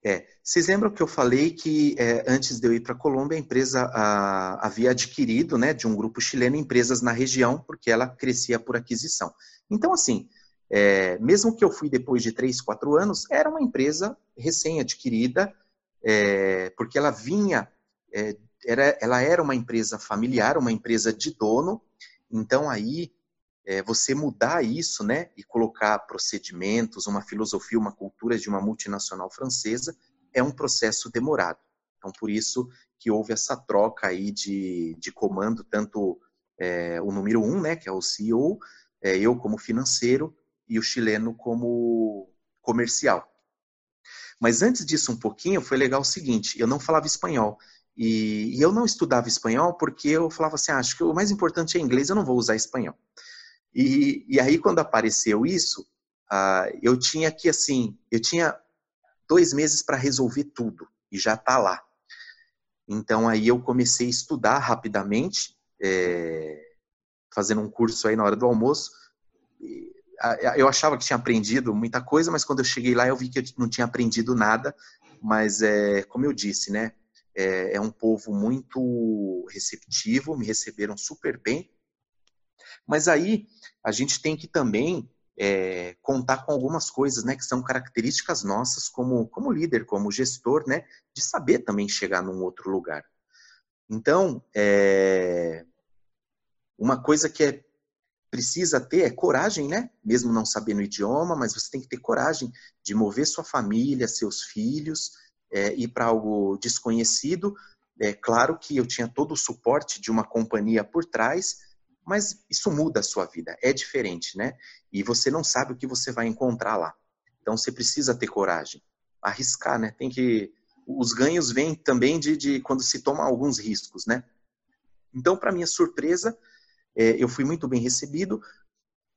É, vocês lembram que eu falei que é, antes de eu ir para a Colômbia, a empresa a, havia adquirido, né, de um grupo chileno, empresas na região, porque ela crescia por aquisição. Então, assim, é, mesmo que eu fui depois de três, quatro anos, era uma empresa recém-adquirida, é, porque ela vinha, é, era, ela era uma empresa familiar, uma empresa de dono, então aí é, você mudar isso, né, e colocar procedimentos, uma filosofia, uma cultura de uma multinacional francesa, é um processo demorado. Então, por isso que houve essa troca aí de, de comando, tanto é, o número um, né, que é o CEO, é, eu como financeiro e o chileno como comercial. Mas antes disso um pouquinho, foi legal o seguinte, eu não falava espanhol. E, e eu não estudava espanhol porque eu falava assim, ah, acho que o mais importante é inglês, eu não vou usar espanhol. E, e aí, quando apareceu isso, uh, eu tinha que, assim, eu tinha dois meses para resolver tudo e já está lá. Então, aí eu comecei a estudar rapidamente, é, fazendo um curso aí na hora do almoço. Eu achava que tinha aprendido muita coisa, mas quando eu cheguei lá eu vi que eu não tinha aprendido nada. Mas, é, como eu disse, né? É, é um povo muito receptivo, me receberam super bem. Mas aí a gente tem que também é, contar com algumas coisas, né, que são características nossas como, como líder, como gestor, né, de saber também chegar num outro lugar. Então, é, uma coisa que é precisa ter é coragem, né? Mesmo não sabendo o idioma, mas você tem que ter coragem de mover sua família, seus filhos, é, ir para algo desconhecido. É claro que eu tinha todo o suporte de uma companhia por trás, mas isso muda a sua vida, é diferente, né? E você não sabe o que você vai encontrar lá. Então você precisa ter coragem, arriscar, né? Tem que os ganhos vêm também de, de quando se toma alguns riscos, né? Então, para minha surpresa, é, eu fui muito bem recebido,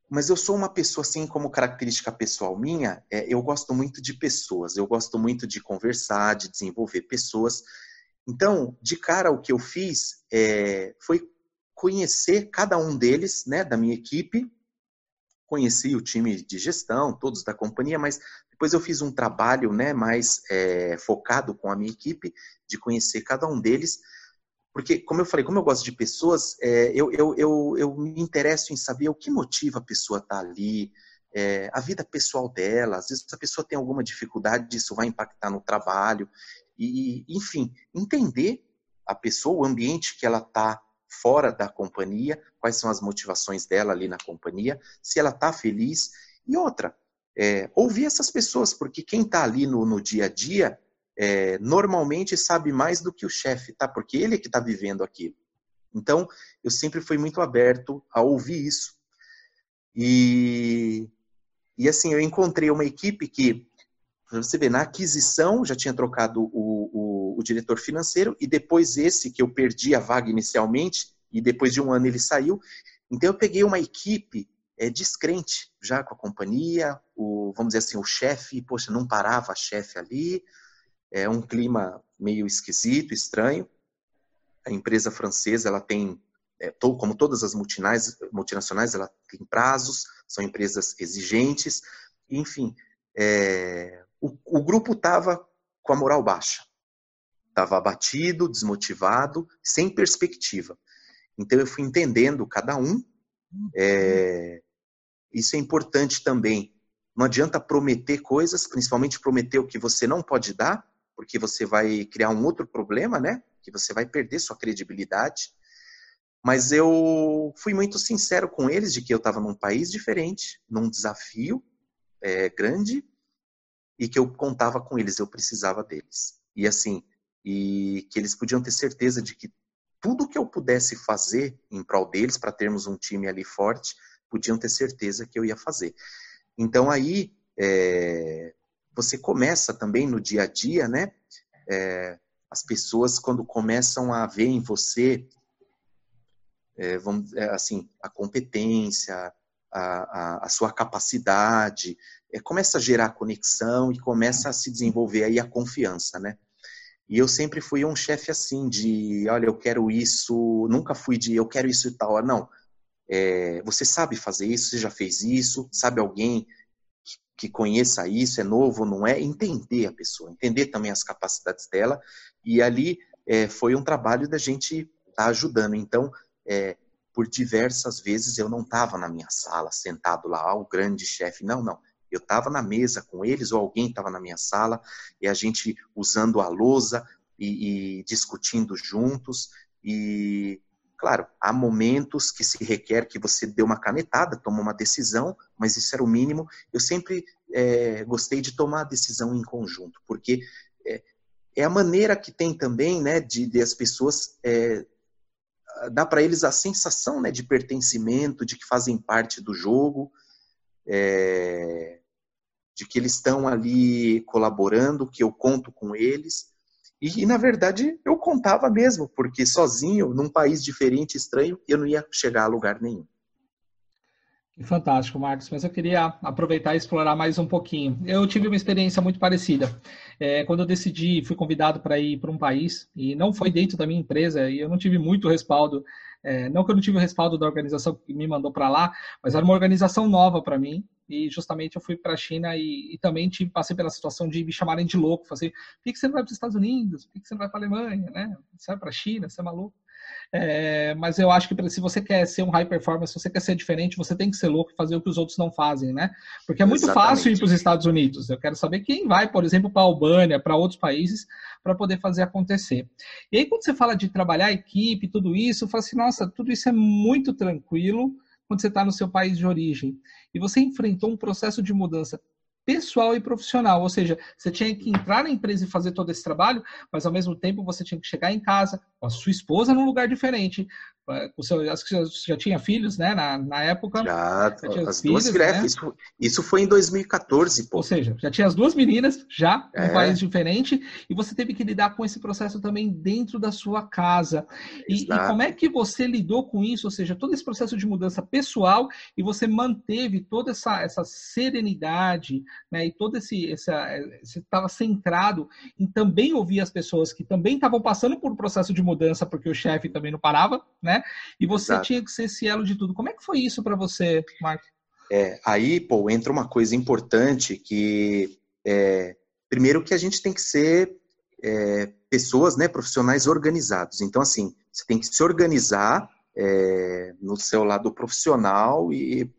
mas eu sou uma pessoa, assim, como característica pessoal minha, é, eu gosto muito de pessoas, eu gosto muito de conversar, de desenvolver pessoas. Então, de cara, o que eu fiz é, foi conhecer cada um deles, né, da minha equipe, conheci o time de gestão, todos da companhia, mas depois eu fiz um trabalho né, mais é, focado com a minha equipe, de conhecer cada um deles, porque, como eu falei, como eu gosto de pessoas, é, eu, eu, eu, eu, me interesso em saber o que motiva a pessoa a estar ali, é, a vida pessoal dela, às vezes a pessoa tem alguma dificuldade, isso vai impactar no trabalho, e, enfim, entender a pessoa, o ambiente que ela está fora da companhia, quais são as motivações dela ali na companhia, se ela está feliz. E outra, é, ouvir essas pessoas, porque quem está ali no, no, dia a dia é, normalmente sabe mais do que o chefe, tá? Porque ele é que está vivendo aquilo. Então, eu sempre fui muito aberto a ouvir isso. E, e assim, eu encontrei uma equipe que, você vê, na aquisição já tinha trocado o, o, o diretor financeiro e depois esse que eu perdi a vaga inicialmente e depois de um ano ele saiu. Então, eu peguei uma equipe é, descrente já com a companhia, o, vamos dizer assim, o chefe, poxa, não parava a chefe ali, é um clima meio esquisito, estranho. A empresa francesa, ela tem, é, to, como todas as multinacionais, ela tem prazos, são empresas exigentes, enfim, é, o, o grupo estava com a moral baixa, estava abatido, desmotivado, sem perspectiva. Então eu fui entendendo cada um, é, isso é importante também. Não adianta prometer coisas, principalmente prometer o que você não pode dar, porque você vai criar um outro problema, né? Que você vai perder sua credibilidade. Mas eu fui muito sincero com eles de que eu estava num país diferente, num desafio é, grande, e que eu contava com eles, eu precisava deles. E assim, e que eles podiam ter certeza de que tudo que eu pudesse fazer em prol deles, para termos um time ali forte, podiam ter certeza que eu ia fazer. Então aí é, você começa também no dia a dia, né? É, as pessoas quando começam a ver em você, é, vamos é, assim, a competência, a, a, a sua capacidade, é, começa a gerar conexão e começa a se desenvolver aí a confiança, né? E eu sempre fui um chefe assim, de olha, eu quero isso, nunca fui de eu quero isso e tal. Não, é, você sabe fazer isso, você já fez isso, sabe alguém que conheça isso, é novo, não é? Entender a pessoa, entender também as capacidades dela. E ali é, foi um trabalho da gente tá ajudando. Então, é, por diversas vezes eu não estava na minha sala, sentado lá, o grande chefe. Não, não. Eu estava na mesa com eles, ou alguém estava na minha sala, e a gente usando a lousa e, e discutindo juntos. E Claro, há momentos que se requer que você dê uma canetada, tome uma decisão, mas isso era o mínimo. Eu sempre é, gostei de tomar a decisão em conjunto, porque é, é a maneira que tem também, né, de, de as pessoas é, dá para eles a sensação, né, de pertencimento, de que fazem parte do jogo, é, de que eles estão ali colaborando, que eu conto com eles. E, e, na verdade, eu contava mesmo, porque sozinho, num país diferente, estranho, eu não ia chegar a lugar nenhum. Fantástico, Marcos. Mas eu queria aproveitar e explorar mais um pouquinho. Eu tive uma experiência muito parecida. É, quando eu decidi, fui convidado para ir para um país, e não foi dentro da minha empresa, e eu não tive muito respaldo. É, não que eu não tive o respaldo da organização que me mandou para lá, mas era uma organização nova para mim e justamente eu fui para a China e, e, também tive, passei pela situação de me chamarem de louco, fazer, por que, você não vai para os Estados Unidos? Por que, você não vai para a Alemanha? Né? Você vai para a China? Você é maluco? É, mas eu acho que se você quer ser um high performance, se você quer ser diferente, você tem que ser louco e fazer o que os outros não fazem, né? Porque é muito Exatamente. fácil ir para os Estados Unidos. Eu quero saber quem vai, por exemplo, para a Albânia, para outros países, para poder fazer acontecer. E aí, quando você fala de trabalhar equipe, tudo isso, eu falo assim, nossa, tudo isso é muito tranquilo, quando você está no seu país de origem e você enfrentou um processo de mudança pessoal e profissional, ou seja, você tinha que entrar na empresa e fazer todo esse trabalho, mas ao mesmo tempo você tinha que chegar em casa com a sua esposa num lugar diferente, o seu, acho que você já tinha filhos, né? Na, na época. Já, as filhos, duas filhas. Né? Isso, isso foi em 2014. Pô. Ou seja, já tinha as duas meninas, já, é. um país diferente, e você teve que lidar com esse processo também dentro da sua casa. E, e, como é que você lidou com isso? Ou seja, todo esse processo de mudança pessoal e você manteve toda essa, essa serenidade, né? E todo esse. Essa, você estava centrado em também ouvir as pessoas que também estavam passando por um processo de mudança, porque o chefe também não parava, né? E você Exato. tinha que ser esse elo de tudo. Como é que foi isso para você, Marco? É, aí, pô, entra uma coisa importante que é, primeiro que a gente tem que ser é, pessoas, né, profissionais organizados. Então, assim, você tem que se organizar é, no seu lado profissional e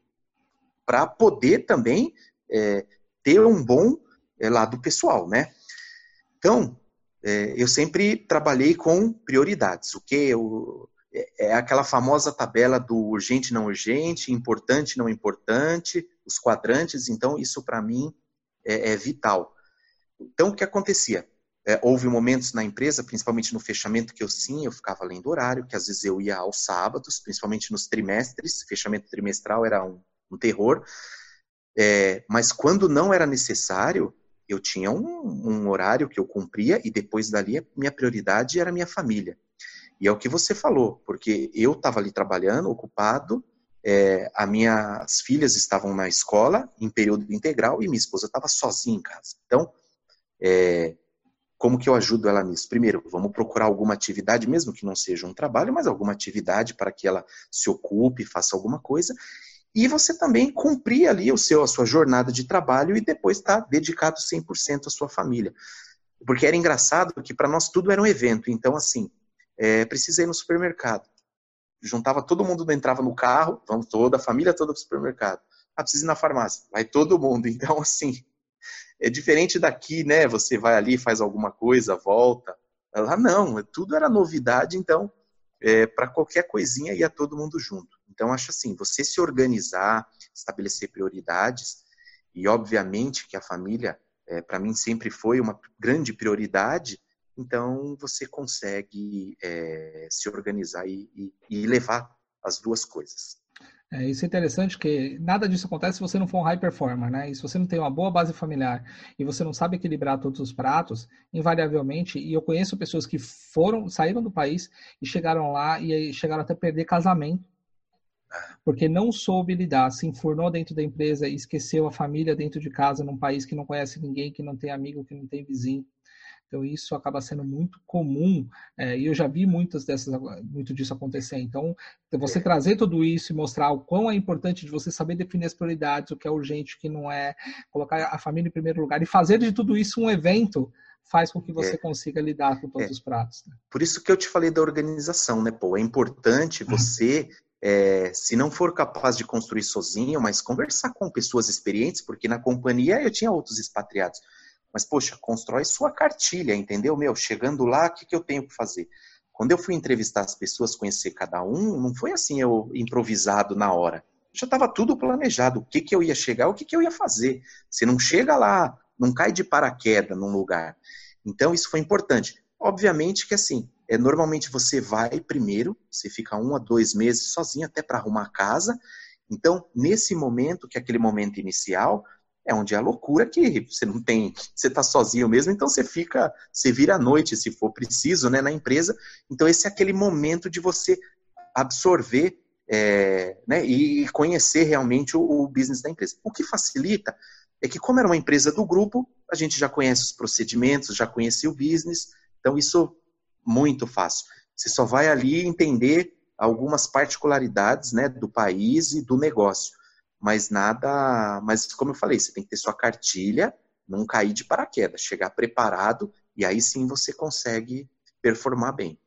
para poder também é, ter um bom é, lado pessoal, né? Então, é, eu sempre trabalhei com prioridades. O que eu é, é aquela famosa tabela do urgente não urgente, importante não importante, os quadrantes. Então, isso para mim é, é, vital. Então, o que acontecia? É, houve momentos na empresa, principalmente no fechamento, que eu sim, eu ficava lendo horário, que às vezes eu ia aos sábados, principalmente nos trimestres, fechamento trimestral era um, um terror. É, mas quando não era necessário, eu tinha um, um, horário que eu cumpria e depois dali minha prioridade era minha família. E é o que você falou, porque eu estava ali trabalhando, ocupado, é, as minhas filhas estavam na escola em período integral e minha esposa estava sozinha em casa. Então, é, como que eu ajudo ela nisso? Primeiro, vamos procurar alguma atividade, mesmo que não seja um trabalho, mas alguma atividade para que ela se ocupe, faça alguma coisa. E você também cumprir ali o seu, a sua jornada de trabalho e depois estar tá dedicado 100% à sua família. Porque era engraçado que para nós tudo era um evento. Então, assim, é, precisa ir no supermercado. Juntava todo mundo, entrava no carro, vamos toda, a família toda para o supermercado. Ah, precisa ir na farmácia. Vai todo mundo. Então, assim, é diferente daqui, né? Você vai ali, faz alguma coisa, volta. Lá não, tudo era novidade, então, é, para qualquer coisinha ia todo mundo junto. Então, acho assim, você se organizar, estabelecer prioridades, e obviamente que a família, é, para mim, sempre foi uma grande prioridade, então você consegue é, se organizar e, e, e, levar as duas coisas. É, isso é interessante que nada disso acontece se você não for um high performer, né? E se você não tem uma boa base familiar e você não sabe equilibrar todos os pratos, invariavelmente, e eu conheço pessoas que foram, saíram do país e chegaram lá e chegaram até perder casamento porque não soube lidar, se enfurnou dentro da empresa e esqueceu a família dentro de casa, num país que não conhece ninguém, que não tem amigo, que não tem vizinho. Então isso acaba sendo muito comum é, e eu já vi muitas dessas, muito disso acontecer. Então você trazer tudo isso e mostrar o quão é importante de você saber definir as prioridades, o que é urgente, o que não é, colocar a família em primeiro lugar e fazer de tudo isso um evento faz com que você é. consiga lidar com todos é. os pratos. Né? Por isso que eu te falei da organização, né, Pô? É importante uhum. você é, se não for capaz de construir sozinho, mas conversar com pessoas experientes, porque na companhia eu tinha outros expatriados. Mas, poxa, constrói sua cartilha, entendeu? Meu, chegando lá, o que, que eu tenho que fazer? Quando eu fui entrevistar as pessoas, conhecer cada um, não foi assim eu improvisado na hora. Já estava tudo planejado, o que, que eu ia chegar, o que, que eu ia fazer. Você não chega lá, não cai de paraquedas num lugar. Então, isso foi importante. Obviamente que, assim, é, normalmente você vai primeiro, você fica um a dois meses sozinho até para arrumar a casa. Então, nesse momento, que é aquele momento inicial, é onde é a loucura que você não tem, você está sozinho mesmo, então você fica, você vira à noite se for preciso, né, na empresa. Então esse é aquele momento de você absorver é, né, e conhecer realmente o, o business da empresa. O que facilita é que como era uma empresa do grupo, a gente já conhece os procedimentos, já conhecia o business, então isso muito fácil. Você só vai ali entender algumas particularidades né, do país e do negócio mas nada. Mas como eu falei, você tem que ter sua cartilha, não cair de paraquedas, chegar preparado e aí sim você consegue performar bem.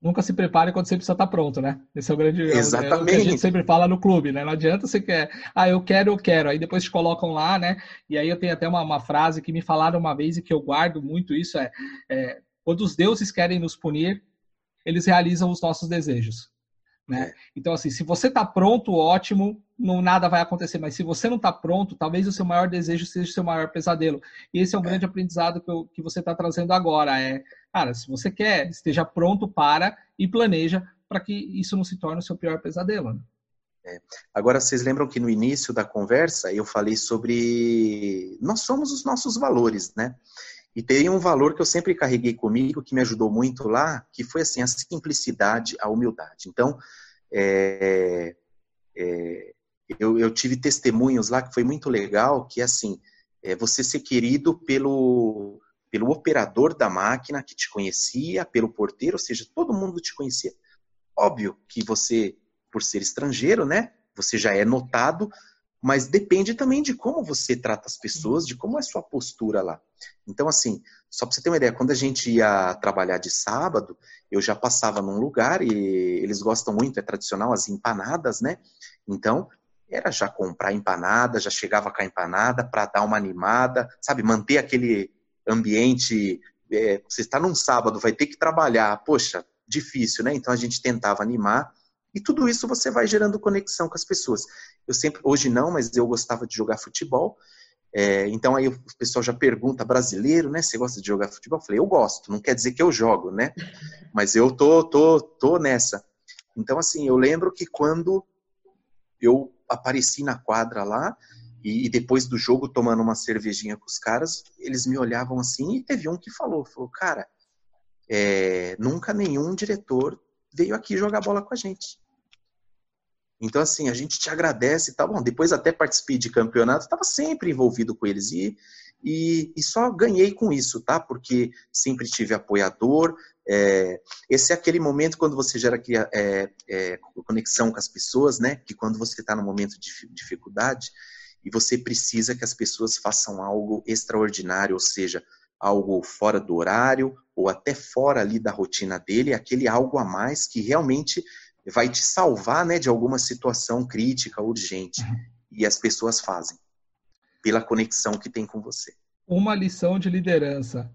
Nunca se prepare quando você precisa estar pronto, né? Esse é o grande Exatamente. É o que a gente sempre fala no clube, né? Não adianta você quer, ah, eu quero, eu quero. Aí depois te colocam lá, né? E aí eu tenho até uma, uma frase que me falaram uma vez e que eu guardo muito isso: é, é quando os deuses querem nos punir, eles realizam os nossos desejos. Né? É. Então, assim, se você está pronto, ótimo, não nada vai acontecer. Mas se você não está pronto, talvez o seu maior desejo seja o seu maior pesadelo. E esse é um é. grande aprendizado que, eu, que você está trazendo agora. É, cara, se você quer, esteja pronto para e planeja para que isso não se torne o seu pior pesadelo. Né? É. Agora, vocês lembram que no início da conversa eu falei sobre nós somos os nossos valores, né? E tem um valor que eu sempre carreguei comigo, que me ajudou muito lá, que foi assim, a simplicidade, a humildade. Então, é, é, eu, eu, tive testemunhos lá que foi muito legal, que assim, é, você ser querido pelo, pelo operador da máquina que te conhecia, pelo porteiro, ou seja, todo mundo te conhecia. Óbvio que você, por ser estrangeiro, né, você já é notado, mas depende também de como você trata as pessoas, de como é sua postura lá. Então, assim, só para você ter uma ideia, quando a gente ia trabalhar de sábado, eu já passava num lugar e eles gostam muito, é tradicional, as empanadas, né? Então, era já comprar empanada, já chegava com a empanada para dar uma animada, sabe? Manter aquele ambiente. É, você está num sábado, vai ter que trabalhar, poxa, difícil, né? Então a gente tentava animar e tudo isso você vai gerando conexão com as pessoas. Eu sempre, hoje não, mas eu gostava de jogar futebol. É, então aí o pessoal já pergunta, brasileiro, né? Você gosta de jogar futebol? Eu falei, eu gosto, não quer dizer que eu jogo, né? Mas eu tô, tô, tô nessa. Então, assim, eu lembro que quando eu apareci na quadra lá, e depois do jogo, tomando uma cervejinha com os caras, eles me olhavam assim, e teve um que falou, falou, cara, é, nunca nenhum diretor veio aqui jogar bola com a gente. Então, assim, a gente te agradece, tá bom? Depois até participei de campeonato, estava sempre envolvido com eles e, e, e, só ganhei com isso, tá? Porque sempre tive apoiador. É, esse é aquele momento quando você gera é, é, conexão com as pessoas, né? Que quando você está no momento de dificuldade e você precisa que as pessoas façam algo extraordinário, ou seja, algo fora do horário ou até fora ali da rotina dele, aquele algo a mais que realmente vai te salvar né, de alguma situação crítica, urgente. Uhum. E as pessoas fazem, pela conexão que tem com você. Uma lição de liderança.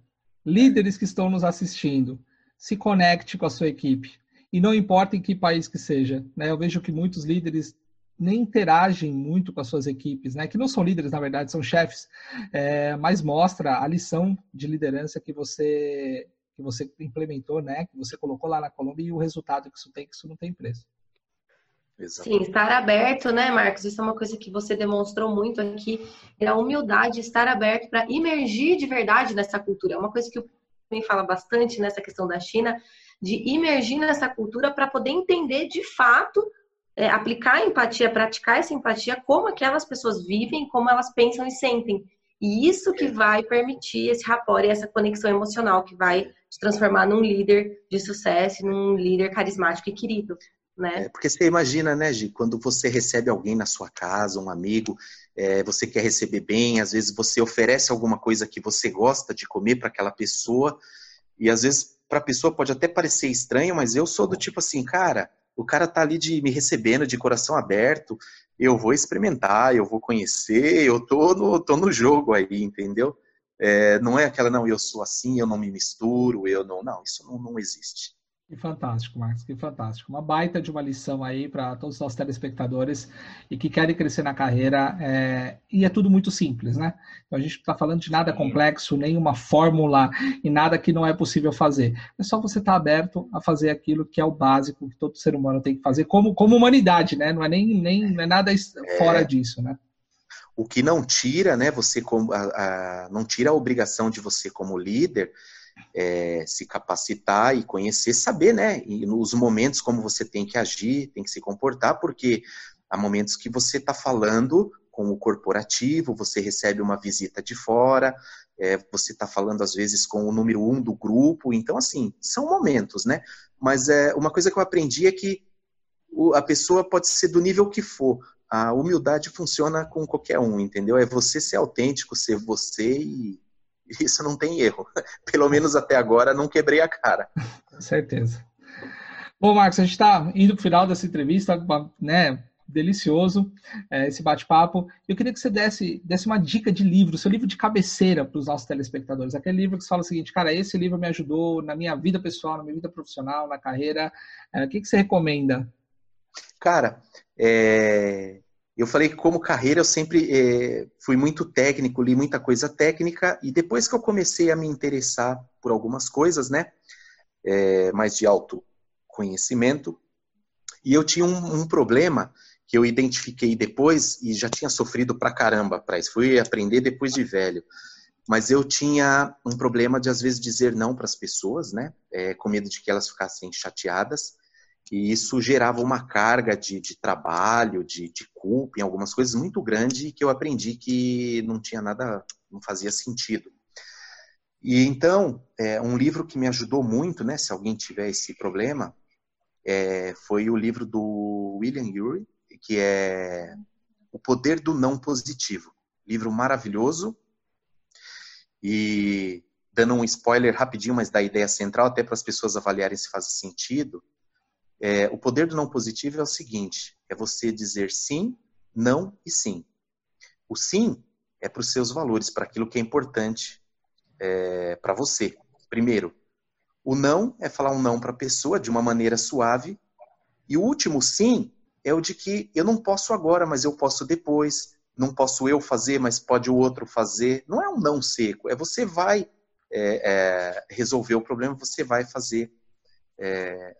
Líderes que estão nos assistindo, se conecte com a sua equipe. E não importa em que país que seja. Né? Eu vejo que muitos líderes nem interagem muito com as suas equipes, né? Que não são líderes, na verdade, são chefes, é, mas mostra a lição de liderança que você que você implementou, né? Que você colocou lá na Colômbia e o resultado que isso tem, que isso não tem preço. Exatamente. Sim, estar aberto, né, Marcos? Isso é uma coisa que você demonstrou muito aqui, é a humildade, estar aberto para imergir de verdade nessa cultura. É uma coisa que o também fala bastante nessa questão da China, de imergir nessa cultura para poder entender de fato é, aplicar a empatia, praticar essa empatia, como aquelas pessoas vivem, como elas pensam e sentem. E isso que vai permitir esse rapport e essa conexão emocional que vai te transformar num líder de sucesso, num líder carismático e querido. Né? É, porque você imagina, né, Gi, quando você recebe alguém na sua casa, um amigo, é, você quer receber bem, às vezes você oferece alguma coisa que você gosta de comer para aquela pessoa, e às vezes para a pessoa pode até parecer estranho, mas eu sou do tipo assim, cara, o cara tá ali de me recebendo de coração aberto, eu vou experimentar, eu vou conhecer, eu tô no, tô no jogo aí, entendeu? É, não é aquela, não, eu sou assim, eu não me misturo, eu não. Não, isso não, não existe. Que fantástico, Marcos, que fantástico. Uma baita de uma lição aí para todos os nossos telespectadores e que querem crescer na carreira. É... E é tudo muito simples, né? Então a gente não está falando de nada complexo, nenhuma fórmula e nada que não é possível fazer. É só você estar tá aberto a fazer aquilo que é o básico que todo ser humano tem que fazer, como, como humanidade, né? Não é nem, nem não é nada fora é... disso, né? O que não tira, né? Você como, a, a, não tira a obrigação de você como líder é, se capacitar e conhecer, saber, né? E nos momentos como você tem que agir, tem que se comportar, porque há momentos que você está falando com o corporativo, você recebe uma visita de fora, é, você está falando às vezes com o número um do grupo, então assim, são momentos, né? Mas é, uma coisa que eu aprendi é que a pessoa pode ser do nível que for, a humildade funciona com qualquer um, entendeu? É você ser autêntico, ser você e isso não tem erro. Pelo menos até agora não quebrei a cara. Com certeza. Bom, Marcos, a gente está indo para o final dessa entrevista, né? Delicioso é, esse bate-papo. Eu queria que você desse, desse uma dica de livro, seu livro de cabeceira para os nossos telespectadores. Aquele livro que você fala o seguinte, cara, esse livro me ajudou na minha vida pessoal, na minha vida profissional, na carreira. É, o que, que você recomenda? Cara, é, eu falei que como carreira eu sempre é, fui muito técnico, li muita coisa técnica e depois que eu comecei a me interessar por algumas coisas, né, é, mais de autoconhecimento, e eu tinha um, um, problema que eu identifiquei depois e já tinha sofrido pra caramba para isso. Fui aprender depois de velho. Mas eu tinha um problema de às vezes dizer não para as pessoas, né, é, com medo de que elas ficassem chateadas e isso gerava uma carga de, de trabalho, de, de, culpa em algumas coisas muito grande que eu aprendi que não tinha nada, não fazia sentido. E então, é, um livro que me ajudou muito, né, se alguém tiver esse problema, é, foi o livro do William Ury, que é O Poder do Não Positivo. Livro maravilhoso. E dando um spoiler rapidinho, mas da ideia central, até para as pessoas avaliarem se faz sentido, é, o poder do não positivo é o seguinte: é você dizer sim, não e sim. O sim é para os seus valores, para aquilo que é importante é, para você. Primeiro, o não é falar um não para a pessoa de uma maneira suave. E o último sim é o de que eu não posso agora, mas eu posso depois. Não posso eu fazer, mas pode o outro fazer. Não é um não seco, é você vai é, é, resolver o problema, você vai fazer é,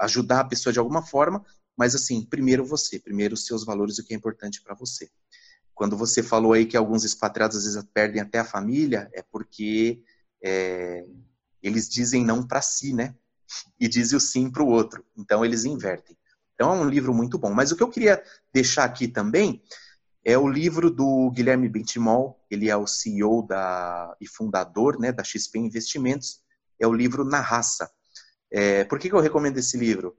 ajudar a pessoa de alguma forma, mas assim, primeiro você, primeiro os seus valores, o que é importante para você. Quando você falou aí que alguns expatriados às vezes perdem até a família, é porque é, eles dizem não para si, né? E dizem o sim para o outro. Então eles invertem. Então é um livro muito bom. Mas o que eu queria deixar aqui também é o livro do Guilherme Bentimol. Ele é o CEO da, e fundador né, da XP Investimentos. É o livro Na Raça. É, por que, que eu recomendo esse livro?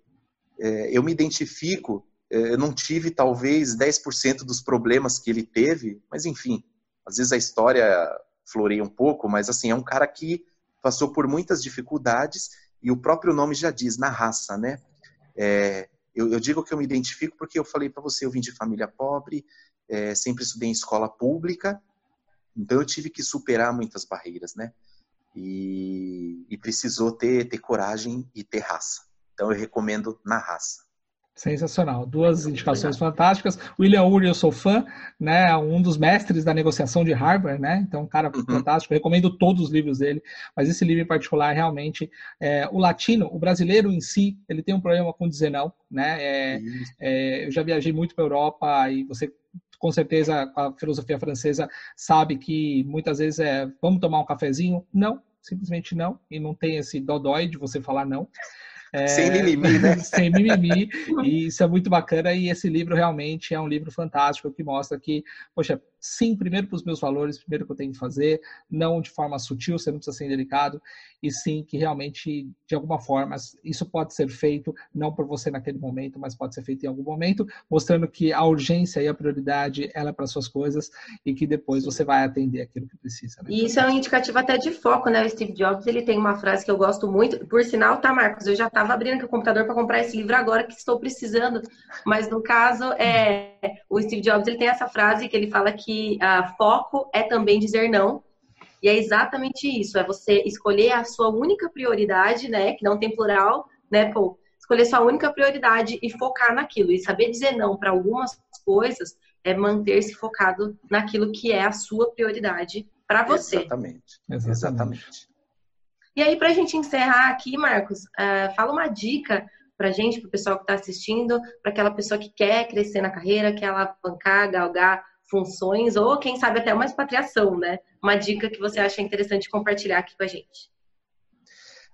É, eu me identifico, é, eu não tive talvez 10% dos problemas que ele teve, mas enfim, às vezes a história floreia um pouco, mas assim, é um cara que passou por muitas dificuldades e o próprio nome já diz, na raça, né? É, eu, eu, digo que eu me identifico porque eu falei para você, eu vim de família pobre, é, sempre estudei em escola pública, então eu tive que superar muitas barreiras, né? E, e precisou ter, ter coragem e ter raça. Então eu recomendo na raça. Sensacional. Duas indicações fantásticas. William Ury, eu sou fã, né? Um dos mestres da negociação de Harvard, né? Então, um cara uhum. fantástico. Eu recomendo todos os livros dele, mas esse livro em particular, realmente, é, o latino, o brasileiro em si, ele tem um problema com dizer não, né? É, é, eu já viajei muito para Europa e você com certeza a filosofia francesa sabe que muitas vezes é vamos tomar um cafezinho? Não, simplesmente não, e não tem esse dodói de você falar não. É, sem mimimi, né? sem mimimi, e isso é muito bacana, e esse livro realmente é um livro fantástico que mostra que, poxa, sim, primeiro para os meus valores, primeiro que eu tenho que fazer, não de forma sutil, você não precisa ser delicado, e sim que realmente, de alguma forma, isso pode ser feito, não por você naquele momento, mas pode ser feito em algum momento, mostrando que a urgência e a prioridade ela é para suas coisas e que depois você vai atender aquilo que precisa. Né? E isso é um indicativo até de foco, né? O Steve Jobs ele tem uma frase que eu gosto muito, por sinal, tá, Marcos? Eu já estava abrindo aqui o computador para comprar esse livro agora que estou precisando, mas no caso, é, o Steve Jobs ele tem essa frase que ele fala que que uh, foco é também dizer não. E é exatamente isso, é você escolher a sua única prioridade, né, que não tem plural, né, pô, escolher sua única prioridade e focar naquilo. E saber dizer não para algumas coisas é manter-se focado naquilo que é a sua prioridade para você. Exatamente. Exatamente. E aí, para a gente encerrar aqui, Marcos, uh, fala uma dica para gente, para o pessoal que está assistindo, para aquela pessoa que quer crescer na carreira, quer alavancar, galgar funções, ou quem sabe até uma expatriação, né? Uma dica que você acha interessante compartilhar aqui com a gente.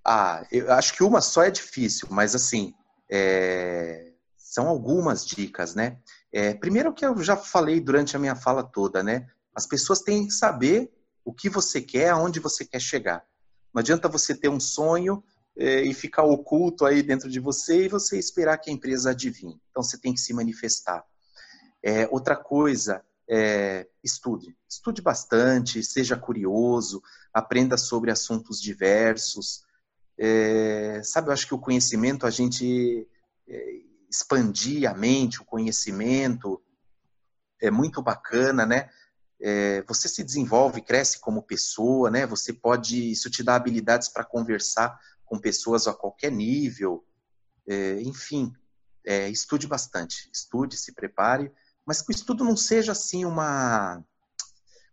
Ah, eu acho que uma só é difícil, mas assim, é... são algumas dicas, né? É, primeiro que eu já falei durante a minha fala toda, né? As pessoas têm que saber o que você quer, aonde você quer chegar. Não adianta você ter um sonho é, e ficar oculto aí dentro de você e você esperar que a empresa adivinhe. Então você tem que se manifestar. É, outra coisa é, estude. Estude bastante, seja curioso, aprenda sobre assuntos diversos. É, sabe, eu acho que o conhecimento, a gente é, expandir a mente, o conhecimento, é muito bacana, né? É, você se desenvolve, cresce como pessoa, né? Você pode, isso te dá habilidades para conversar com pessoas a qualquer nível, é, enfim. é, estude bastante, estude, se prepare, mas que o estudo não seja assim uma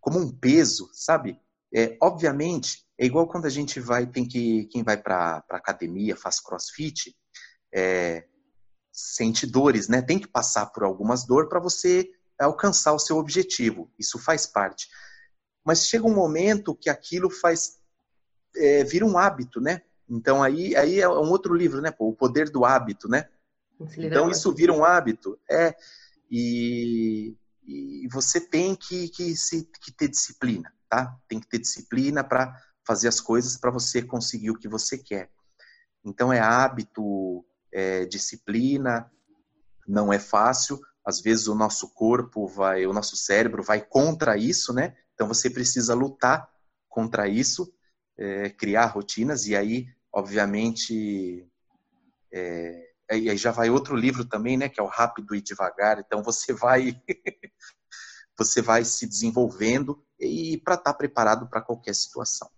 como um peso, sabe? É, obviamente, é igual quando a gente vai, tem que, quem vai para academia, faz crossfit, é, sente dores, né? Tem que passar por algumas dores para você alcançar o seu objetivo. Isso faz parte. Mas chega um momento que aquilo faz é, vira um hábito, né? Então aí, aí é um outro livro, né? o poder do hábito, né? Então isso vira um hábito, é e, e você tem que, que, se, que ter disciplina, tá? Tem que ter disciplina para fazer as coisas para você conseguir o que você quer. Então é hábito, é, disciplina, não é fácil. Às vezes o nosso corpo vai, o nosso cérebro vai contra isso, né? Então você precisa lutar contra isso, é, criar rotinas e aí, obviamente, é, aí já vai outro livro também, né? Que é o Rápido e Devagar. Então você vai, você vai se desenvolvendo e para estar tá preparado para qualquer situação.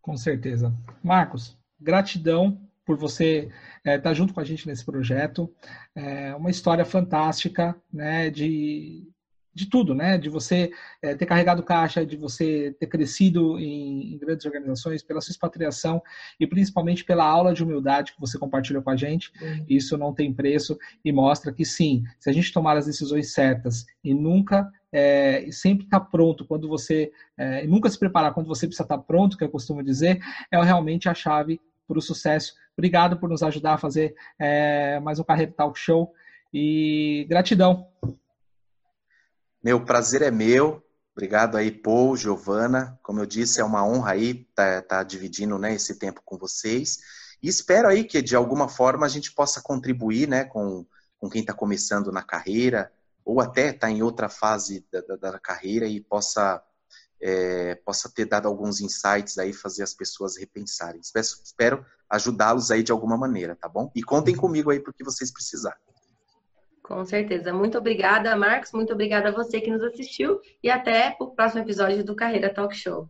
Com certeza, Marcos. Gratidão por você estar é, tá junto com a gente nesse projeto. É uma história fantástica, né, de, de tudo, né, de você é, ter carregado caixa, de você ter crescido em, em, grandes organizações, pela sua expatriação e principalmente pela aula de humildade que você compartilhou com a gente. Uhum. Isso não tem preço e mostra que sim, se a gente tomar as decisões certas e nunca é, sempre estar tá pronto quando você é, nunca se preparar quando você precisa estar tá pronto, que eu costumo dizer, é realmente a chave para o sucesso. Obrigado por nos ajudar a fazer é, mais um Carreira Talk Show e gratidão. Meu prazer é meu. Obrigado aí, Paul, Giovana. Como eu disse, é uma honra aí estar tá, tá dividindo né, esse tempo com vocês. E espero aí que, de alguma forma, a gente possa contribuir né, com, com quem está começando na carreira, ou até está em outra fase da, da, da carreira e possa é, possa ter dado alguns insights aí, fazer as pessoas repensarem. Espero, espero ajudá-los aí de alguma maneira, tá bom? E contem uhum. comigo aí porque vocês precisarem. Com certeza. Muito obrigada, Marcos. Muito obrigada a você que nos assistiu. E até o próximo episódio do Carreira Talk Show.